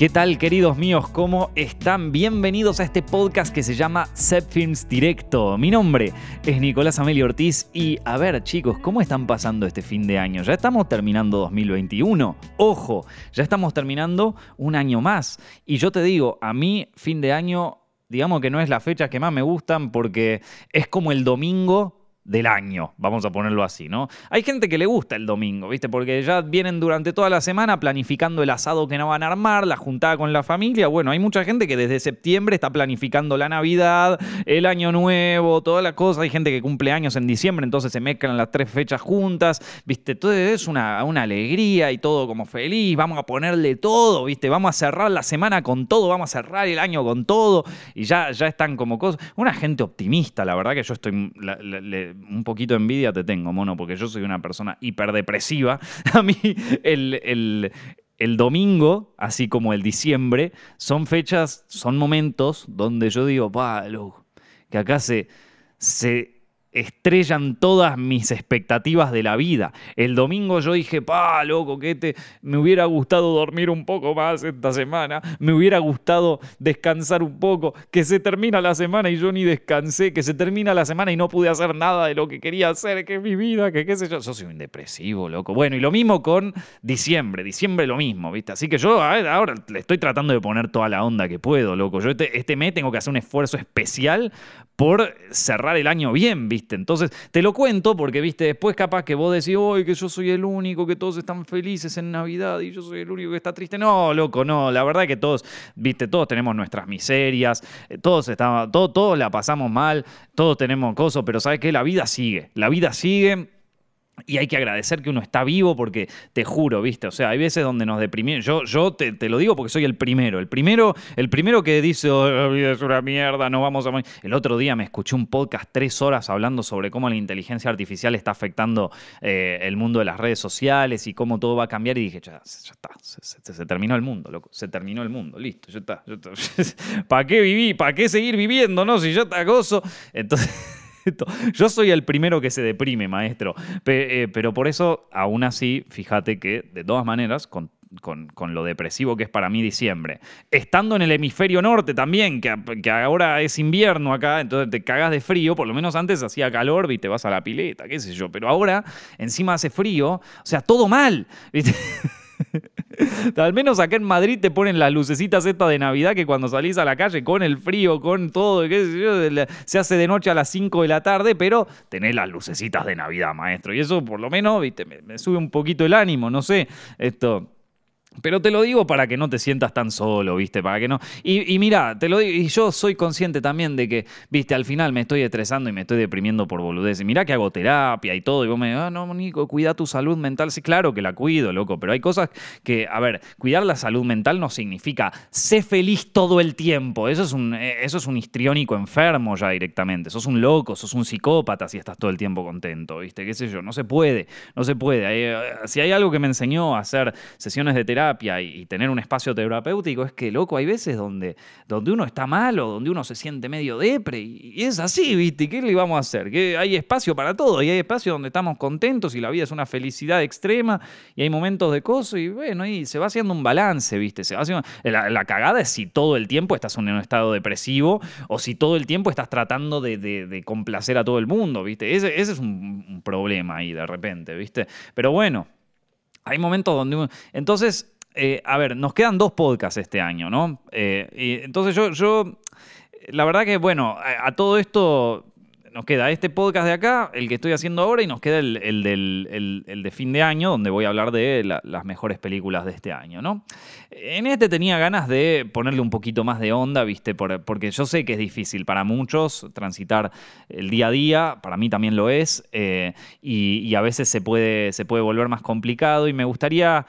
¿Qué tal queridos míos? ¿Cómo están? Bienvenidos a este podcast que se llama Set Films Directo. Mi nombre es Nicolás Amelio Ortiz y a ver chicos, ¿cómo están pasando este fin de año? Ya estamos terminando 2021. Ojo, ya estamos terminando un año más. Y yo te digo, a mí fin de año, digamos que no es la fecha que más me gustan porque es como el domingo del año, vamos a ponerlo así, ¿no? Hay gente que le gusta el domingo, ¿viste? Porque ya vienen durante toda la semana planificando el asado que no van a armar, la juntada con la familia. Bueno, hay mucha gente que desde septiembre está planificando la Navidad, el Año Nuevo, toda la cosa. Hay gente que cumple años en diciembre, entonces se mezclan las tres fechas juntas, ¿viste? Todo es una, una alegría y todo como feliz. Vamos a ponerle todo, ¿viste? Vamos a cerrar la semana con todo, vamos a cerrar el año con todo y ya, ya están como cosas. Una gente optimista, la verdad que yo estoy un poquito de envidia te tengo, mono, porque yo soy una persona hiperdepresiva. A mí el, domingo, así como el diciembre, son fechas, son momentos donde yo digo, pa, que acá se, se estrellan todas mis expectativas de la vida. El domingo yo dije, pa, loco, que te, me hubiera gustado dormir un poco más esta semana, me hubiera gustado descansar un poco, que se termina la semana y yo ni descansé, que se termina la semana y no pude hacer nada de lo que quería hacer, que es mi vida, que qué sé yo. Yo soy un depresivo, loco. Bueno, y lo mismo con diciembre, diciembre lo mismo, ¿viste? Así que yo ahora le estoy tratando de poner toda la onda que puedo, loco. Yo este, este mes tengo que hacer un esfuerzo especial por cerrar el año bien, ¿viste? Entonces, te lo cuento porque, ¿viste? Después capaz que vos decís, hoy que yo soy el único, que todos están felices en Navidad y yo soy el único que está triste. No, loco, no. La verdad que todos, ¿viste? Todos tenemos nuestras miserias, eh, todos, estamos, todos, todos la pasamos mal, todos tenemos cosas, pero ¿sabes qué? La vida sigue. La vida sigue y hay que agradecer que uno está vivo porque te juro, ¿viste? O sea, hay veces donde nos deprimimos. Yo, yo te, lo digo porque soy el primero. El primero, el primero que dice, oh, la vida es una mierda, no vamos a El otro día me escuché un podcast tres horas hablando sobre cómo la inteligencia artificial está afectando eh, el mundo de las redes sociales y cómo todo va a cambiar. Y dije, ya, ya está, se, terminó el mundo, loco. Se terminó el mundo, listo, ya está. está. ¿Para qué viví? ¿Para qué seguir viviendo, no? Si yo te gozo. Entonces. Yo soy el primero que se deprime, maestro. Eh, pero por eso, aún así, fíjate que, de todas maneras, con con, lo depresivo que es para mí diciembre. Estando en el hemisferio norte también, que, que, ahora es invierno acá, entonces te cagas de frío, por lo menos antes hacía calor y te vas a la pileta, qué sé yo, pero ahora encima hace frío, o sea, todo mal. ¿viste? Al menos acá en Madrid te ponen las lucecitas estas de Navidad que cuando salís a la calle con el frío, con todo, se hace de noche a las 5 de la tarde, pero tenés las lucecitas de Navidad, maestro. Y eso por lo menos, viste, me sube un poquito el ánimo, no sé, esto pero te lo digo para que no te sientas tan solo, ¿viste? Para que no. Y, mira, te lo digo, y yo soy consciente también de que, ¿viste? Al final me estoy estresando y me estoy deprimiendo por boludez. Y mira que hago terapia y todo. Y vos me ah, no, Nico, cuida tu salud mental. Sí, claro que la cuido, loco. Pero hay cosas que, a ver, cuidar la salud mental no significa sé feliz todo el tiempo. Eso es un, eh, eso es un histriónico enfermo ya directamente. Sos un loco, sos un psicópata si estás todo el tiempo contento, ¿viste? ¿Qué sé yo? No se puede, no se puede. Eh, si hay algo que me enseñó a hacer sesiones de terapia, y, tener un espacio terapéutico es que, loco, hay veces donde, donde uno está malo, donde uno se siente medio depre y, es así, ¿viste? ¿Qué le vamos a hacer? Que hay espacio para todo y hay espacio donde estamos contentos y la vida es una felicidad extrema y hay momentos de coso y bueno, y se va haciendo un balance, ¿viste? Se va haciendo... la, cagada es si todo el tiempo estás en un estado depresivo o si todo el tiempo estás tratando de, complacer a todo el mundo, ¿viste? Ese, ese es un, un problema ahí de repente, ¿viste? Pero bueno, hay momentos donde Entonces, eh, a ver, nos quedan dos podcasts este año, ¿no? Eh, entonces yo, yo, la verdad que, bueno, a todo esto nos queda este podcast de acá, el que estoy haciendo ahora, y nos queda el, de fin de año, donde voy a hablar de las mejores películas de este año, ¿no? En este tenía ganas de ponerle un poquito más de onda, ¿viste? porque yo sé que es difícil para muchos transitar el día a día, para mí también lo es, eh, y, a veces se puede, se puede volver más complicado, y me gustaría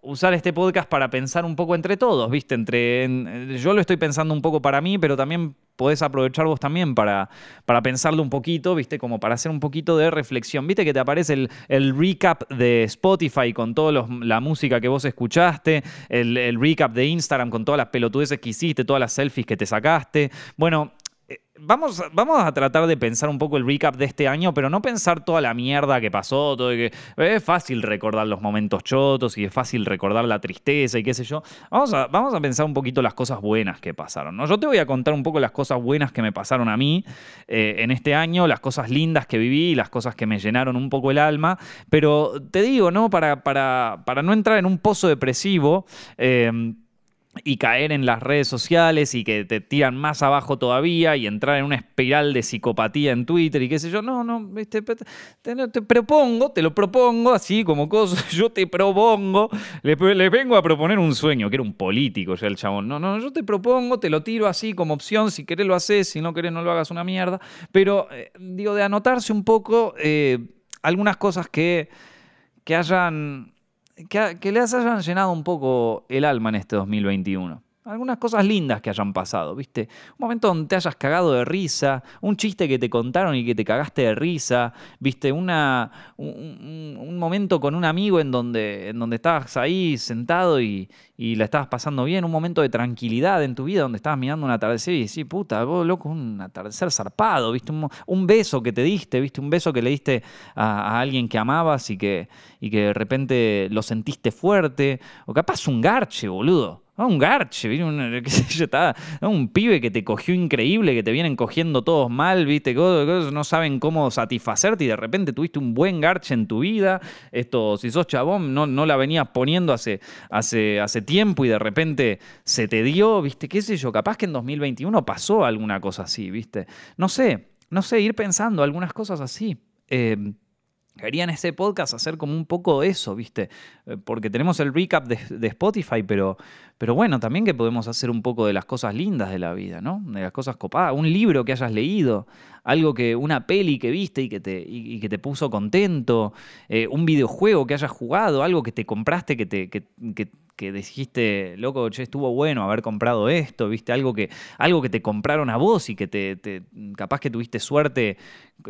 usar este podcast para pensar un poco entre todos, ¿viste? Entre, yo lo estoy pensando un poco para mí, pero también podés aprovechar vos también para, para pensarlo un poquito, ¿viste? Como para hacer un poquito de reflexión. ¿Viste que te aparece el, el recap de Spotify con toda la música que vos escuchaste? El, el recap de Instagram con todas las pelotudeces que hiciste, todas las selfies que te sacaste. Bueno, Vamos, vamos, a tratar de pensar un poco el recap de este año, pero no pensar toda la mierda que pasó, todo que es fácil recordar los momentos chotos y es fácil recordar la tristeza y qué sé yo. Vamos a, vamos a pensar un poquito las cosas buenas que pasaron. ¿no? Yo te voy a contar un poco las cosas buenas que me pasaron a mí eh, en este año, las cosas lindas que viví, las cosas que me llenaron un poco el alma, pero te digo, ¿no? Para, para, para no entrar en un pozo depresivo, eh, y caer en las redes sociales y que te tiran más abajo todavía y entrar en una espiral de psicopatía en Twitter y qué sé yo. No, no, te, te, propongo, te lo propongo así como cosa, yo te propongo, le, vengo a proponer un sueño, que era un político ya el chabón. No, no, yo te propongo, te lo tiro así como opción, si querés lo haces, si no querés no lo hagas una mierda. Pero, eh, digo, de anotarse un poco eh, algunas cosas que, que hayan que, les hayan llenado un poco el alma en este 2021 algunas cosas lindas que hayan pasado, ¿viste? Un momento donde te hayas cagado de risa, un chiste que te contaron y que te cagaste de risa, ¿viste? Una, un, momento con un amigo en donde, en donde estabas ahí sentado y, y, la estabas pasando bien, un momento de tranquilidad en tu vida donde estabas mirando un atardecer y decís, puta, vos loco, un atardecer zarpado, ¿viste? Un, beso que te diste, ¿viste? Un beso que le diste a, a, alguien que amabas y que, y que de repente lo sentiste fuerte, o capaz un garche, boludo. Ah, un garche, un, un pibe que te cogió increíble, que te vienen cogiendo todos mal, ¿viste? No saben cómo satisfacerte y de repente tuviste un buen garche en tu vida. Esto, si sos chabón, no, no la venías poniendo hace, hace, hace tiempo y de repente se te dio, ¿viste? ¿Qué sé yo? Capaz que en 2021 pasó alguna cosa así, ¿viste? No sé, no sé, ir pensando algunas cosas así. Eh, Quería en ese podcast hacer como un poco eso, ¿viste? Eh, porque tenemos el recap de, Spotify, pero, pero bueno, también que podemos hacer un poco de las cosas lindas de la vida, ¿no? De las cosas copadas. Un libro que hayas leído, algo que, una peli que viste y que te, y, que te puso contento, eh, un videojuego que hayas jugado, algo que te compraste que te, que dijiste, loco, che, estuvo bueno haber comprado esto, viste, algo que, algo que te compraron a vos y que te, capaz que tuviste suerte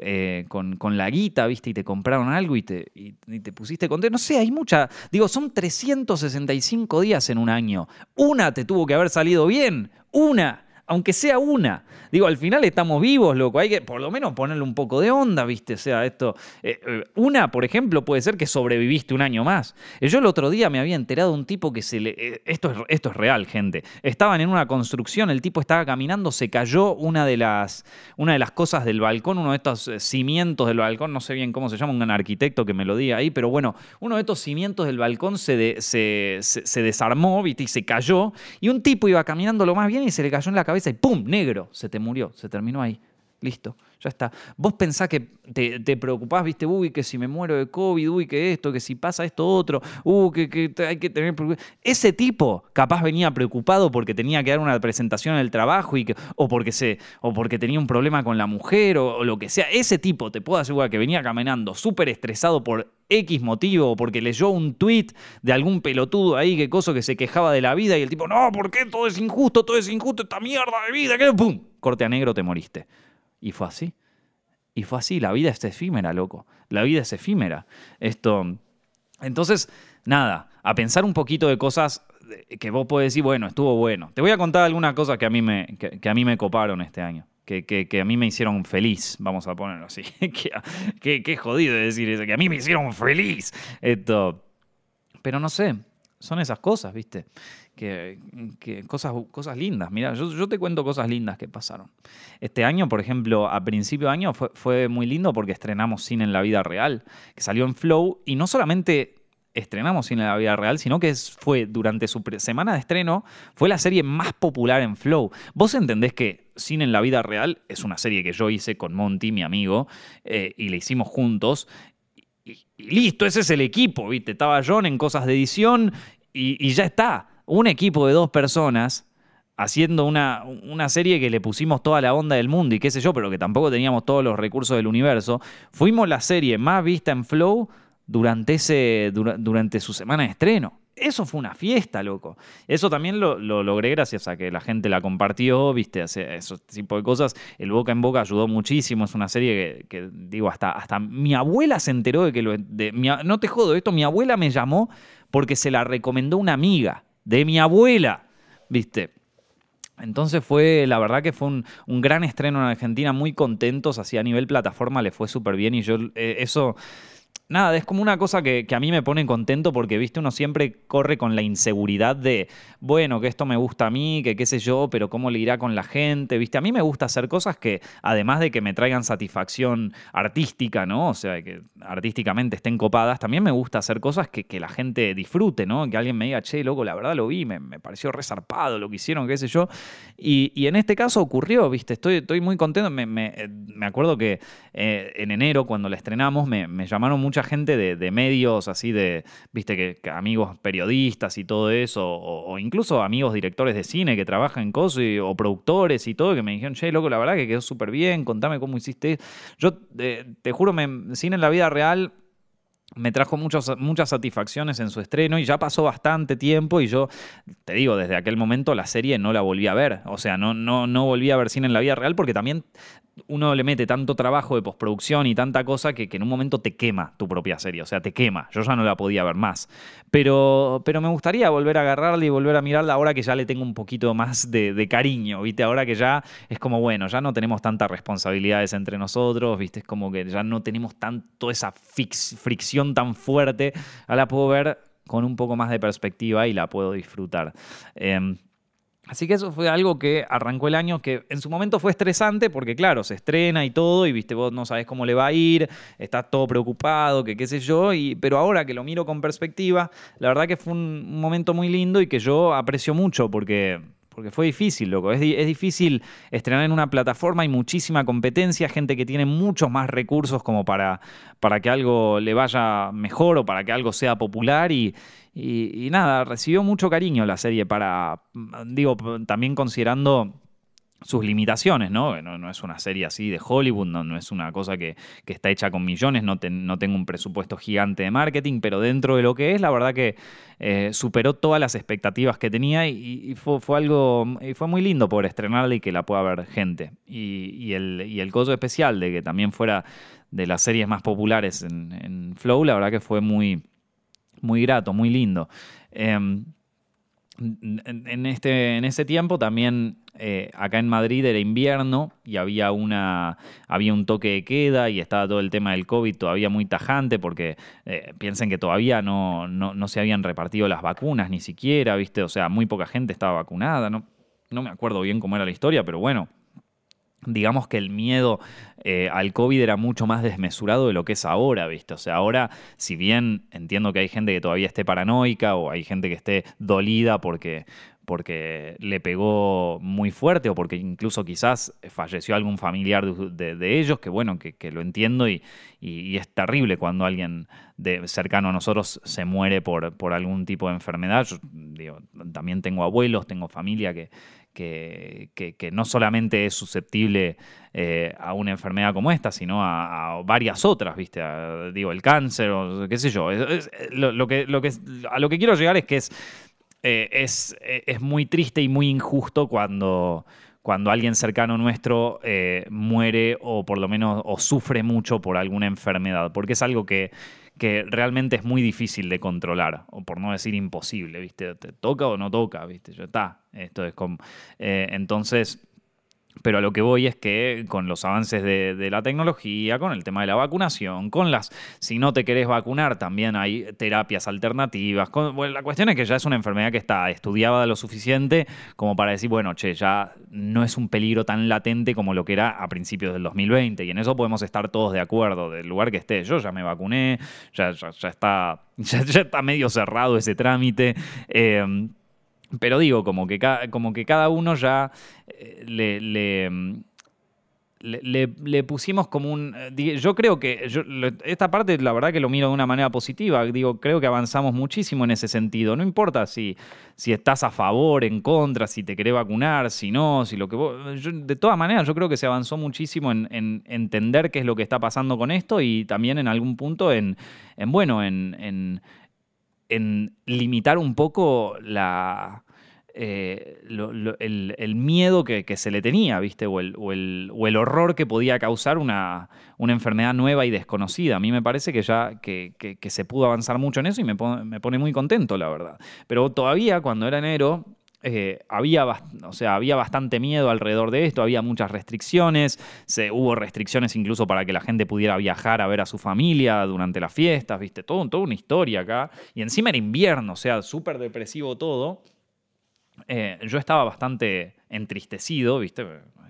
eh, con, la guita, viste, y te compraron algo y te, y, te pusiste contento. No sé, hay mucha, digo, son 365 días en un año. Una te tuvo que haber salido bien, una aunque sea una. Digo, al final estamos vivos, loco. Hay que por lo menos ponerle un poco de onda, ¿viste? O sea, esto. Eh, eh, una, por ejemplo, puede ser que sobreviviste un año más. Eh, yo el otro día me había enterado de un tipo que se le. esto, es, esto es real, gente. Estaban en una construcción, el tipo estaba caminando, se cayó una de las, una de las cosas del balcón, uno de estos cimientos del balcón, no sé bien cómo se llama, un arquitecto que me lo diga ahí, pero bueno, uno de estos cimientos del balcón se, se, se desarmó, ¿viste? Y se cayó. Y un tipo iba caminando lo más bien y se le cayó en la cabeza y ¡pum! Negro, se te murió, se terminó ahí. Listo, ya está. Vos pensás que te, te, preocupás, viste, uy, que si me muero de COVID, uy, que esto, que si pasa esto otro, uy, que, hay que tener... Ese tipo capaz venía preocupado porque tenía que dar una presentación en el trabajo y que, o, porque se, o porque tenía un problema con la mujer o, lo que sea. Ese tipo, te puedo asegurar que venía caminando súper estresado por X motivo, o porque leyó un tweet de algún pelotudo ahí, que cosa que se quejaba de la vida y el tipo, no, ¿por qué todo es injusto? Todo es injusto, esta mierda de vida, que ¡pum! Corte a negro, te moriste. Y fue así. Y fue así. La vida es efímera, loco. La vida es efímera. Esto. Entonces, nada, a pensar un poquito de cosas que vos podés decir, bueno, estuvo bueno. Te voy a contar algunas cosas que a mí me, que, a mí me coparon este año. Que, que, a mí me hicieron feliz, vamos a ponerlo así. Qué jodido decir eso, que a mí me hicieron feliz. Esto. Pero no sé, son esas cosas, ¿viste? Que, cosas, cosas lindas. Mira, yo, te cuento cosas lindas que pasaron. Este año, por ejemplo, a principio de año fue, muy lindo porque estrenamos Cine en la Vida Real, que salió en Flow, y no solamente estrenamos Cine en la Vida Real, sino que fue durante su semana de estreno, fue la serie más popular en Flow. Vos entendés que Cine en la Vida Real es una serie que yo hice con Monty, mi amigo, eh, y la hicimos juntos, y, listo, ese es el equipo, ¿viste? Estaba John en cosas de edición y, ya está. Un equipo de dos personas haciendo una, una, serie que le pusimos toda la onda del mundo y qué sé yo, pero que tampoco teníamos todos los recursos del universo. Fuimos la serie más vista en Flow durante, ese, durante su semana de estreno eso fue una fiesta, loco. Eso también lo, logré gracias a que la gente la compartió, viste, ese, tipo de cosas. El boca en boca ayudó muchísimo. Es una serie que, digo, hasta, hasta mi abuela se enteró de que lo. no te jodo, esto, mi abuela me llamó porque se la recomendó una amiga de mi abuela, viste. Entonces fue, la verdad que fue un, gran estreno en Argentina, muy contentos, así a nivel plataforma le fue súper bien y yo eh, eso nada, es como una cosa que, a mí me pone contento porque, viste, uno siempre corre con la inseguridad de, bueno, que esto me gusta a mí, que qué sé yo, pero cómo le irá con la gente, viste. A mí me gusta hacer cosas que, además de que me traigan satisfacción artística, ¿no? O sea, que artísticamente estén copadas, también me gusta hacer cosas que, la gente disfrute, ¿no? Que alguien me diga, che, loco, la verdad lo vi, me, pareció resarpado lo que hicieron, qué sé yo. Y, en este caso ocurrió, viste, estoy, estoy muy contento. Me, me, acuerdo que eh, en enero, cuando la estrenamos, me, me llamaron muchas gente de, medios, así de, viste, que, amigos periodistas y todo eso, o, incluso amigos directores de cine que trabajan en cosas, o productores y todo, que me dijeron, che, loco, la verdad que quedó súper bien, contame cómo hiciste. Yo eh, te juro, me, cine en la vida real me trajo muchas muchas satisfacciones en su estreno y ya pasó bastante tiempo y yo te digo, desde aquel momento la serie no la volví a ver. O sea, no, no, no volví a ver cine en la vida real porque también uno le mete tanto trabajo de postproducción y tanta cosa que, en un momento te quema tu propia serie, o sea, te quema. Yo ya no la podía ver más. Pero, pero me gustaría volver a agarrarla y volver a mirarla ahora que ya le tengo un poquito más de, cariño, ¿viste? Ahora que ya es como, bueno, ya no tenemos tantas responsabilidades entre nosotros, ¿viste? Es como que ya no tenemos tanto esa fricción tan fuerte. Ahora la puedo ver con un poco más de perspectiva y la puedo disfrutar. Em, Así que eso fue algo que arrancó el año que en su momento fue estresante porque claro, se estrena y todo y viste vos no sabes cómo le va a ir, estás todo preocupado, que qué sé yo, y, pero ahora que lo miro con perspectiva, la verdad que fue un momento muy lindo y que yo aprecio mucho porque porque fue difícil, loco. Es, es, difícil estrenar en una plataforma, hay muchísima competencia, gente que tiene muchos más recursos como para, para que algo le vaya mejor o para que algo sea popular y, y, nada, recibió mucho cariño la serie para, digo, también considerando sus limitaciones, ¿no? ¿no? es una serie así de Hollywood, no, es una cosa que, está hecha con millones, no, no, tengo un presupuesto gigante de marketing, pero dentro de lo que es, la verdad que eh, superó todas las expectativas que tenía y, fue, algo, fue muy lindo poder estrenarla y que la pueda ver gente. Y, el, y el coso especial de que también fuera de las series más populares en Flow, la verdad que fue muy muy grato, muy lindo. Em, en, este, en ese tiempo también eh, acá en Madrid era invierno y había, una, había un toque de queda y estaba todo el tema del COVID todavía muy tajante porque eh, piensen que todavía no, no, se habían repartido las vacunas ni siquiera, ¿viste? O sea, muy poca gente estaba vacunada, ¿no? No me acuerdo bien cómo era la historia, pero bueno, digamos que el miedo eh, al COVID era mucho más desmesurado de lo que es ahora, ¿viste? O sea, ahora, si bien entiendo que hay gente que todavía esté paranoica o hay gente que esté dolida porque, porque le pegó muy fuerte o porque incluso quizás falleció algún familiar de, ellos, que bueno, que, lo entiendo y, es terrible cuando alguien cercano a nosotros se muere por, por algún tipo de enfermedad. Yo también tengo abuelos, tengo familia que, que, que, no solamente es susceptible eh, a una enfermedad como esta, sino a, varias otras, ¿viste? digo, el cáncer o qué sé yo. lo, que, lo que, a lo que quiero llegar es que es, eh, es, es, muy triste y muy injusto cuando, cuando alguien cercano nuestro eh, muere o por lo menos o sufre mucho por alguna enfermedad, porque es algo que que realmente es muy difícil de controlar, o por no decir imposible, ¿viste? ¿Te toca o no toca? ¿Viste? Ya está. Esto es como. Eh, entonces pero a lo que voy es que con los avances de, la tecnología, con el tema de la vacunación, con las, si no te querés vacunar, también hay terapias alternativas. la cuestión es que ya es una enfermedad que está estudiada lo suficiente como para decir, bueno, che, ya no es un peligro tan latente como lo que era a principios del 2020. Y en eso podemos estar todos de acuerdo, del lugar que esté. Yo ya me vacuné, ya, ya, está, ya, está medio cerrado ese trámite. Eh, pero digo, como que, como que cada uno ya eh, le, le, pusimos como un... Eh, yo creo que esta parte la verdad que lo miro de una manera positiva. Digo, creo que avanzamos muchísimo en ese sentido. No importa si, si estás a favor, en contra, si te querés vacunar, si no, si lo que de todas maneras, yo creo que se avanzó muchísimo en, entender qué es lo que está pasando con esto y también en algún punto en, en bueno, en en limitar un poco la, eh, el, miedo que, se le tenía, ¿viste? O el, o el, horror que podía causar una, una, enfermedad nueva y desconocida. A mí me parece que ya que, se pudo avanzar mucho en eso y me me pone, muy contento, la verdad. Pero todavía cuando era enero, eh, había, había bastante miedo alrededor de esto, había muchas restricciones, se, hubo restricciones incluso para que la gente pudiera viajar a ver a su familia durante las fiestas, viste, todo, toda una historia acá. Y encima era invierno, o sea, súper depresivo todo. Eh, yo estaba bastante entristecido, viste,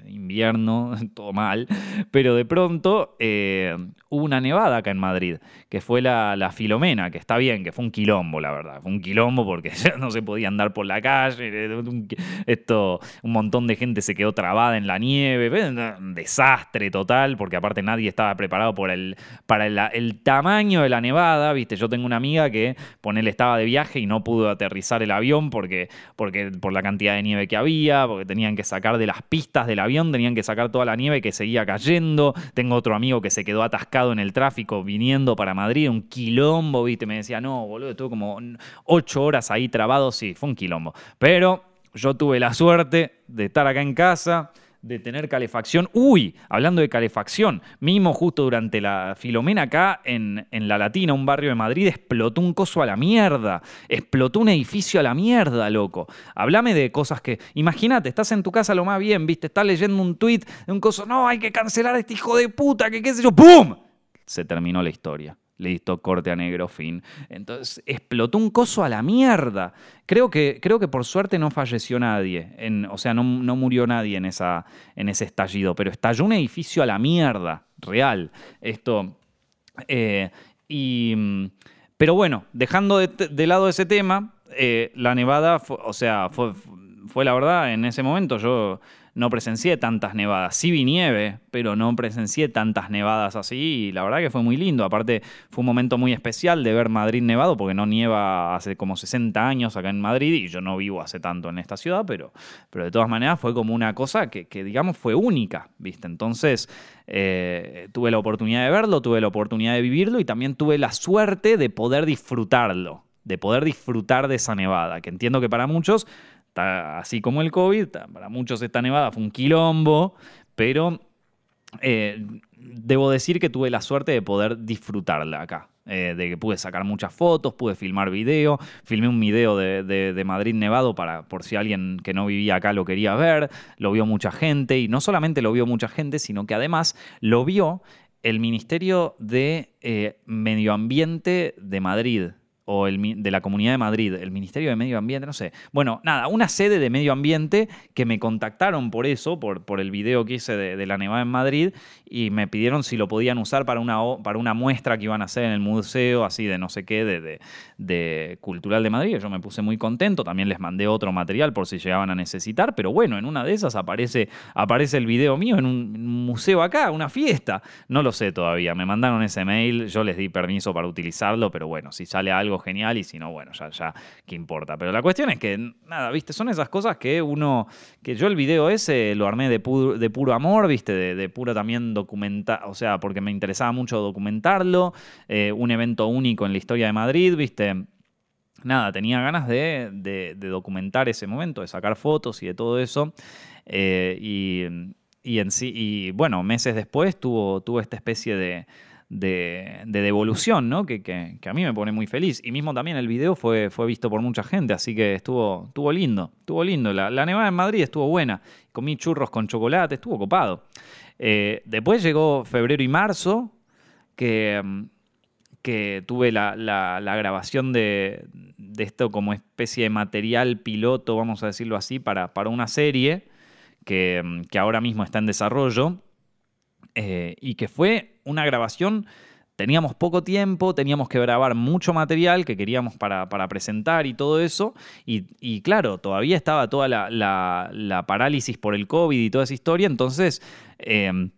invierno, todo mal, pero de pronto eh, hubo una nevada acá en Madrid, que fue la, la, Filomena, que está bien, que fue un quilombo, la verdad, fue un quilombo porque ya no se podía andar por la calle, un, esto, un montón de gente se quedó trabada en la nieve, un desastre total, porque aparte nadie estaba preparado por el, para el, tamaño de la nevada, viste, yo tengo una amiga que, ponele, estaba de viaje y no pudo aterrizar el avión porque, porque por la cantidad de nieve que había, porque tenían que sacar de las pistas del avión tenían que sacar toda la nieve que seguía cayendo. Tengo otro amigo que se quedó atascado en el tráfico viniendo para Madrid, un quilombo, ¿viste? Me decía, no, boludo, estuve como ocho horas ahí trabado, sí, fue un quilombo. Pero yo tuve la suerte de estar acá en casa, de tener calefacción. Uy, hablando de calefacción, mismo justo durante la Filomena acá en, en, La Latina, un barrio de Madrid, explotó un coso a la mierda. Explotó un edificio a la mierda, loco. Hablame de cosas que. Imagínate, estás en tu casa lo más bien, viste, estás leyendo un tuit de un coso. No, hay que cancelar a este hijo de puta, que qué sé yo. ¡Pum! Se terminó la historia. Listo, corte a negro, fin. Entonces explotó un coso a la mierda. Creo que, creo que por suerte no falleció nadie. O sea, no, murió nadie en, esa, en ese estallido, pero estalló un edificio a la mierda, real. Esto. Eh, y, pero bueno, dejando de, lado ese tema, eh, la nevada, o sea, fue, fue la verdad, en ese momento yo no presencié tantas nevadas. Sí vi nieve, pero no presencié tantas nevadas así y la verdad que fue muy lindo. Aparte fue un momento muy especial de ver Madrid nevado porque no nieva hace como 60 años acá en Madrid y yo no vivo hace tanto en esta ciudad, pero, pero de todas maneras fue como una cosa que, digamos fue única, ¿viste? Entonces eh, tuve la oportunidad de verlo, tuve la oportunidad de vivirlo y también tuve la suerte de poder disfrutarlo, de poder disfrutar de esa nevada, que entiendo que para muchos así como el COVID, para muchos esta nevada fue un quilombo, pero eh, debo decir que tuve la suerte de poder disfrutarla acá. Eh, de que pude sacar muchas fotos, pude filmar video, filmé un video de, Madrid Nevado para, por si alguien que no vivía acá lo quería ver, lo vio mucha gente y no solamente lo vio mucha gente, sino que además lo vio el Ministerio de eh, Medio Ambiente de Madrid o el, de la Comunidad de Madrid, el Ministerio de Medio Ambiente, no sé. Bueno, nada, una sede de medio ambiente que me contactaron por eso, por, por el video que hice de, la Nevada en Madrid, y me pidieron si lo podían usar para una, para una muestra que iban a hacer en el museo, así de no sé qué, de, de, Cultural de Madrid. Yo me puse muy contento, también les mandé otro material por si llegaban a necesitar, pero bueno, en una de esas aparece, aparece el video mío en un museo acá, una fiesta. No lo sé todavía, me mandaron ese mail, yo les di permiso para utilizarlo, pero bueno, si sale algo genial y si no, bueno, ya, ya, ¿qué importa? Pero la cuestión es que, nada, viste, son esas cosas que uno, que yo el video ese lo armé de, puro, de puro amor, viste, de, puro también documentar, o sea, porque me interesaba mucho documentarlo, eh, un evento único en la historia de Madrid, viste nada, tenía ganas de, documentar ese momento, de sacar fotos y de todo eso. Eh, y, y, en sí, y bueno, meses después tuvo, tuvo esta especie de, de, devolución, ¿no? Que, a mí me pone muy feliz. Y mismo también el video fue, fue visto por mucha gente, así que estuvo, estuvo lindo, estuvo lindo. La, nevada en Madrid estuvo buena. Comí churros con chocolate, estuvo copado. Eh, después llegó febrero y marzo, que, que tuve la, grabación de, esto como especie de material piloto, vamos a decirlo así, para, para una serie que, que ahora mismo está en desarrollo eh, y que fue una grabación teníamos poco tiempo, teníamos que grabar mucho material que queríamos para, presentar y todo eso. Y, claro, todavía estaba toda la, parálisis por el COVID y toda esa historia. Entonces, em,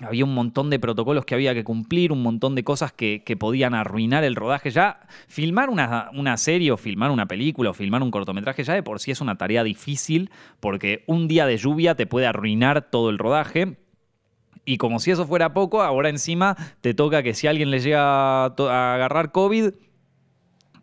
había un montón de protocolos que había que cumplir, un montón de cosas que, podían arruinar el rodaje. Ya, filmar una, una, serie o filmar una película o filmar un cortometraje ya de por sí es una tarea difícil porque un día de lluvia te puede arruinar todo el rodaje y como si eso fuera poco, ahora encima te toca que si alguien le llega a, agarrar COVID,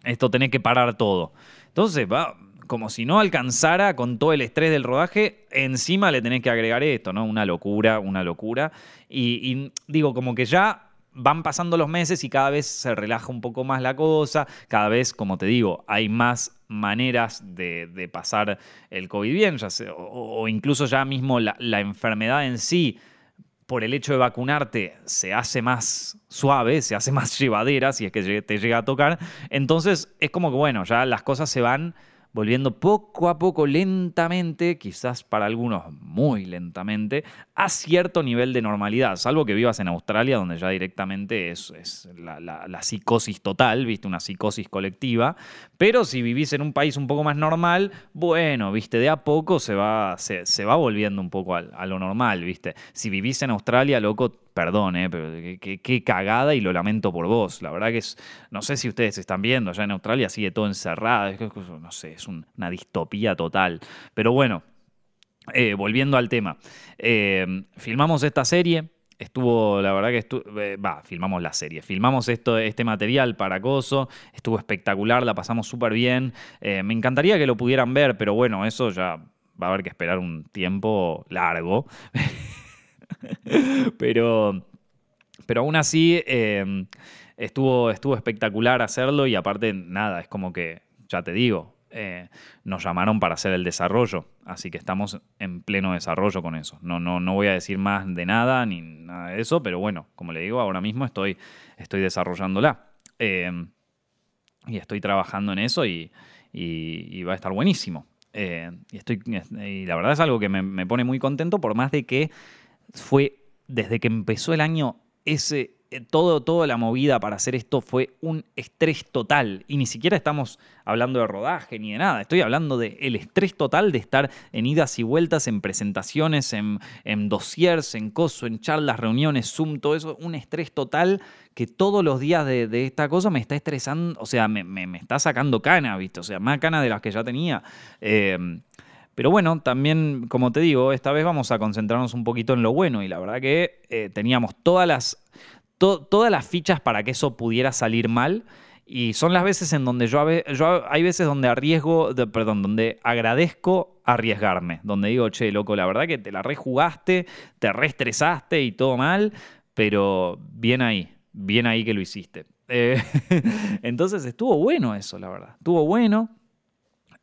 esto tenés que parar todo. Entonces, va, como si no alcanzara con todo el estrés del rodaje, encima le tenés que agregar esto, ¿no? Una locura, una locura. Y, digo, como que ya van pasando los meses y cada vez se relaja un poco más la cosa, cada vez, como te digo, hay más maneras de, pasar el COVID bien, o, incluso ya mismo la enfermedad en sí por el hecho de vacunarte se hace más suave, se hace más llevadera, si es que te llega a tocar. Entonces es como que, bueno, ya las cosas se van volviendo poco a poco, lentamente, quizás para algunos muy lentamente, a cierto nivel de normalidad, salvo que vivas en Australia, donde ya directamente es, la, psicosis total, viste, una psicosis colectiva, pero si vivís en un país un poco más normal, bueno, viste, de a poco se va, se, va volviendo un poco a, a lo normal, viste. Si vivís en Australia, loco, perdón, eh, pero qué, cagada y lo lamento por vos. La verdad que es, no sé si ustedes están viendo, allá en Australia sigue todo encerrado, no sé, es una distopía total. Pero bueno, eh, volviendo al tema, eh, filmamos esta serie. Estuvo, la verdad que estuvo, va, filmamos la serie, filmamos esto, este material para Coso, estuvo espectacular, la pasamos súper bien. me encantaría que lo pudieran ver, pero bueno, eso ya va a haber que esperar un tiempo largo. pero, pero aún así em, estuvo, estuvo espectacular hacerlo y aparte nada, es como que, ya te digo, eh, nos llamaron para hacer el desarrollo, así que estamos en pleno desarrollo con eso. No, no, no voy a decir más de nada ni nada de eso, pero bueno, como le digo, ahora mismo estoy, estoy desarrollándola. Em, y estoy trabajando en eso y, va a estar buenísimo. Eh, y, estoy, y la verdad es algo que me, me, pone muy contento, por más de que fue desde que empezó el año ese eh, todo, toda la movida para hacer esto fue un estrés total. Y ni siquiera estamos hablando de rodaje ni de nada. Estoy hablando del el estrés total de estar en idas y vueltas, en presentaciones, en, en dossiers, en coso, en charlas, reuniones, Zoom, todo eso. Un estrés total que todos los días de, esta cosa me está estresando, o sea, me, está sacando cana, ¿viste? O sea, más cana de las que ya tenía. Eh, pero bueno, también, como te digo, esta vez vamos a concentrarnos un poquito en lo bueno y la verdad que eh, teníamos todas las, todas las fichas para que eso pudiera salir mal. Y son las veces en donde yo, hay veces donde arriesgo, perdón, donde agradezco arriesgarme, donde digo, che, loco, la verdad que te la rejugaste, te reestresaste y todo mal, pero bien ahí, bien ahí que lo hiciste. Eh, entonces estuvo bueno eso, la verdad. Estuvo bueno.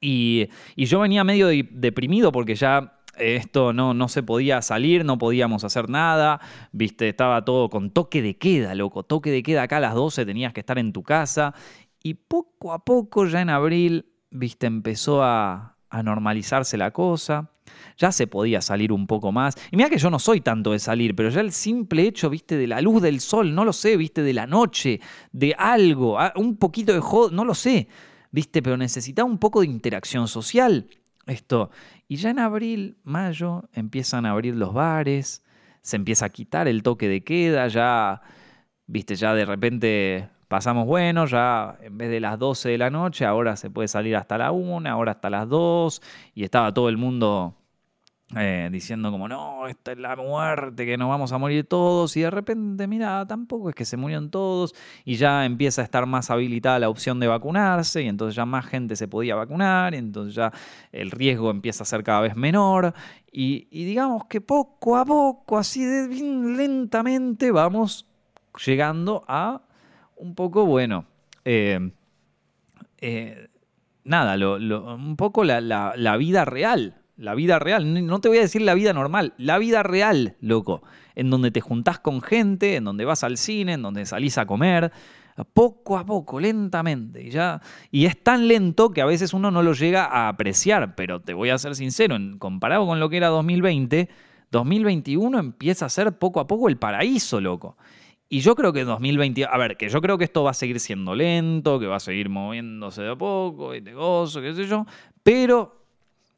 Y, yo venía medio deprimido porque ya esto no, no se podía salir, no podíamos hacer nada, viste, estaba todo con toque de queda, loco, toque de queda acá a las 12 tenías que estar en tu casa y poco a poco ya en abril, viste, empezó a, a normalizarse la cosa, ya se podía salir un poco más. Y mira que yo no soy tanto de salir, pero ya el simple hecho, viste, de la luz del sol, no lo sé, viste, de la noche, de algo, un poquito de jodo, no lo sé. ¿Viste? Pero necesitaba un poco de interacción social. Esto. Y ya en abril, mayo, empiezan a abrir los bares, se empieza a quitar el toque de queda, ya, viste, ya de repente pasamos, bueno, ya en vez de las 12 de la noche, ahora se puede salir hasta la 1, ahora hasta las 2, y estaba todo el mundo eh, diciendo como, no, esta es la muerte, que nos vamos a morir todos, y de repente, mira, tampoco es que se murieron todos, y ya empieza a estar más habilitada la opción de vacunarse, y entonces ya más gente se podía vacunar, y entonces ya el riesgo empieza a ser cada vez menor, y, digamos que poco a poco, así de lentamente, vamos llegando a un poco, bueno, eh, eh, nada, un poco la vida real la vida real, no te voy a decir la vida normal, la vida real, loco, en donde te juntás con gente, en donde vas al cine, en donde salís a comer, poco a poco, lentamente. Y, ya, y es tan lento que a veces uno no lo llega a apreciar, pero te voy a ser sincero, comparado con lo que era 2020, 2021 empieza a ser poco a poco el paraíso, loco. Y yo creo que 2020, a ver, que yo creo que esto va a seguir siendo lento, que va a seguir moviéndose de a poco, y te gozo, qué sé yo, pero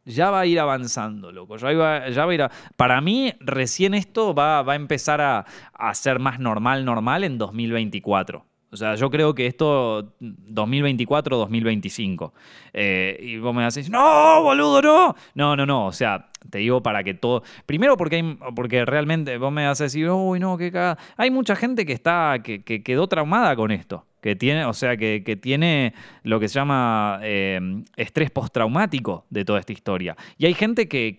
ya va a ir avanzando, loco. Ya va, ya va a ir Para mí, recién esto va, a empezar a, a, ser más normal, normal en 2024. O sea, yo creo que esto 2024-2025. Eh, y vos me decís, no, boludo, no. No, no, no. O sea, te digo para que todo. Primero porque hay, porque realmente vos me a decir, uy, no, qué cagada. Hay mucha gente que está, que, que quedó traumada con esto que tiene, o sea, que, tiene lo que se llama eh, estrés postraumático de toda esta historia. Y hay gente que,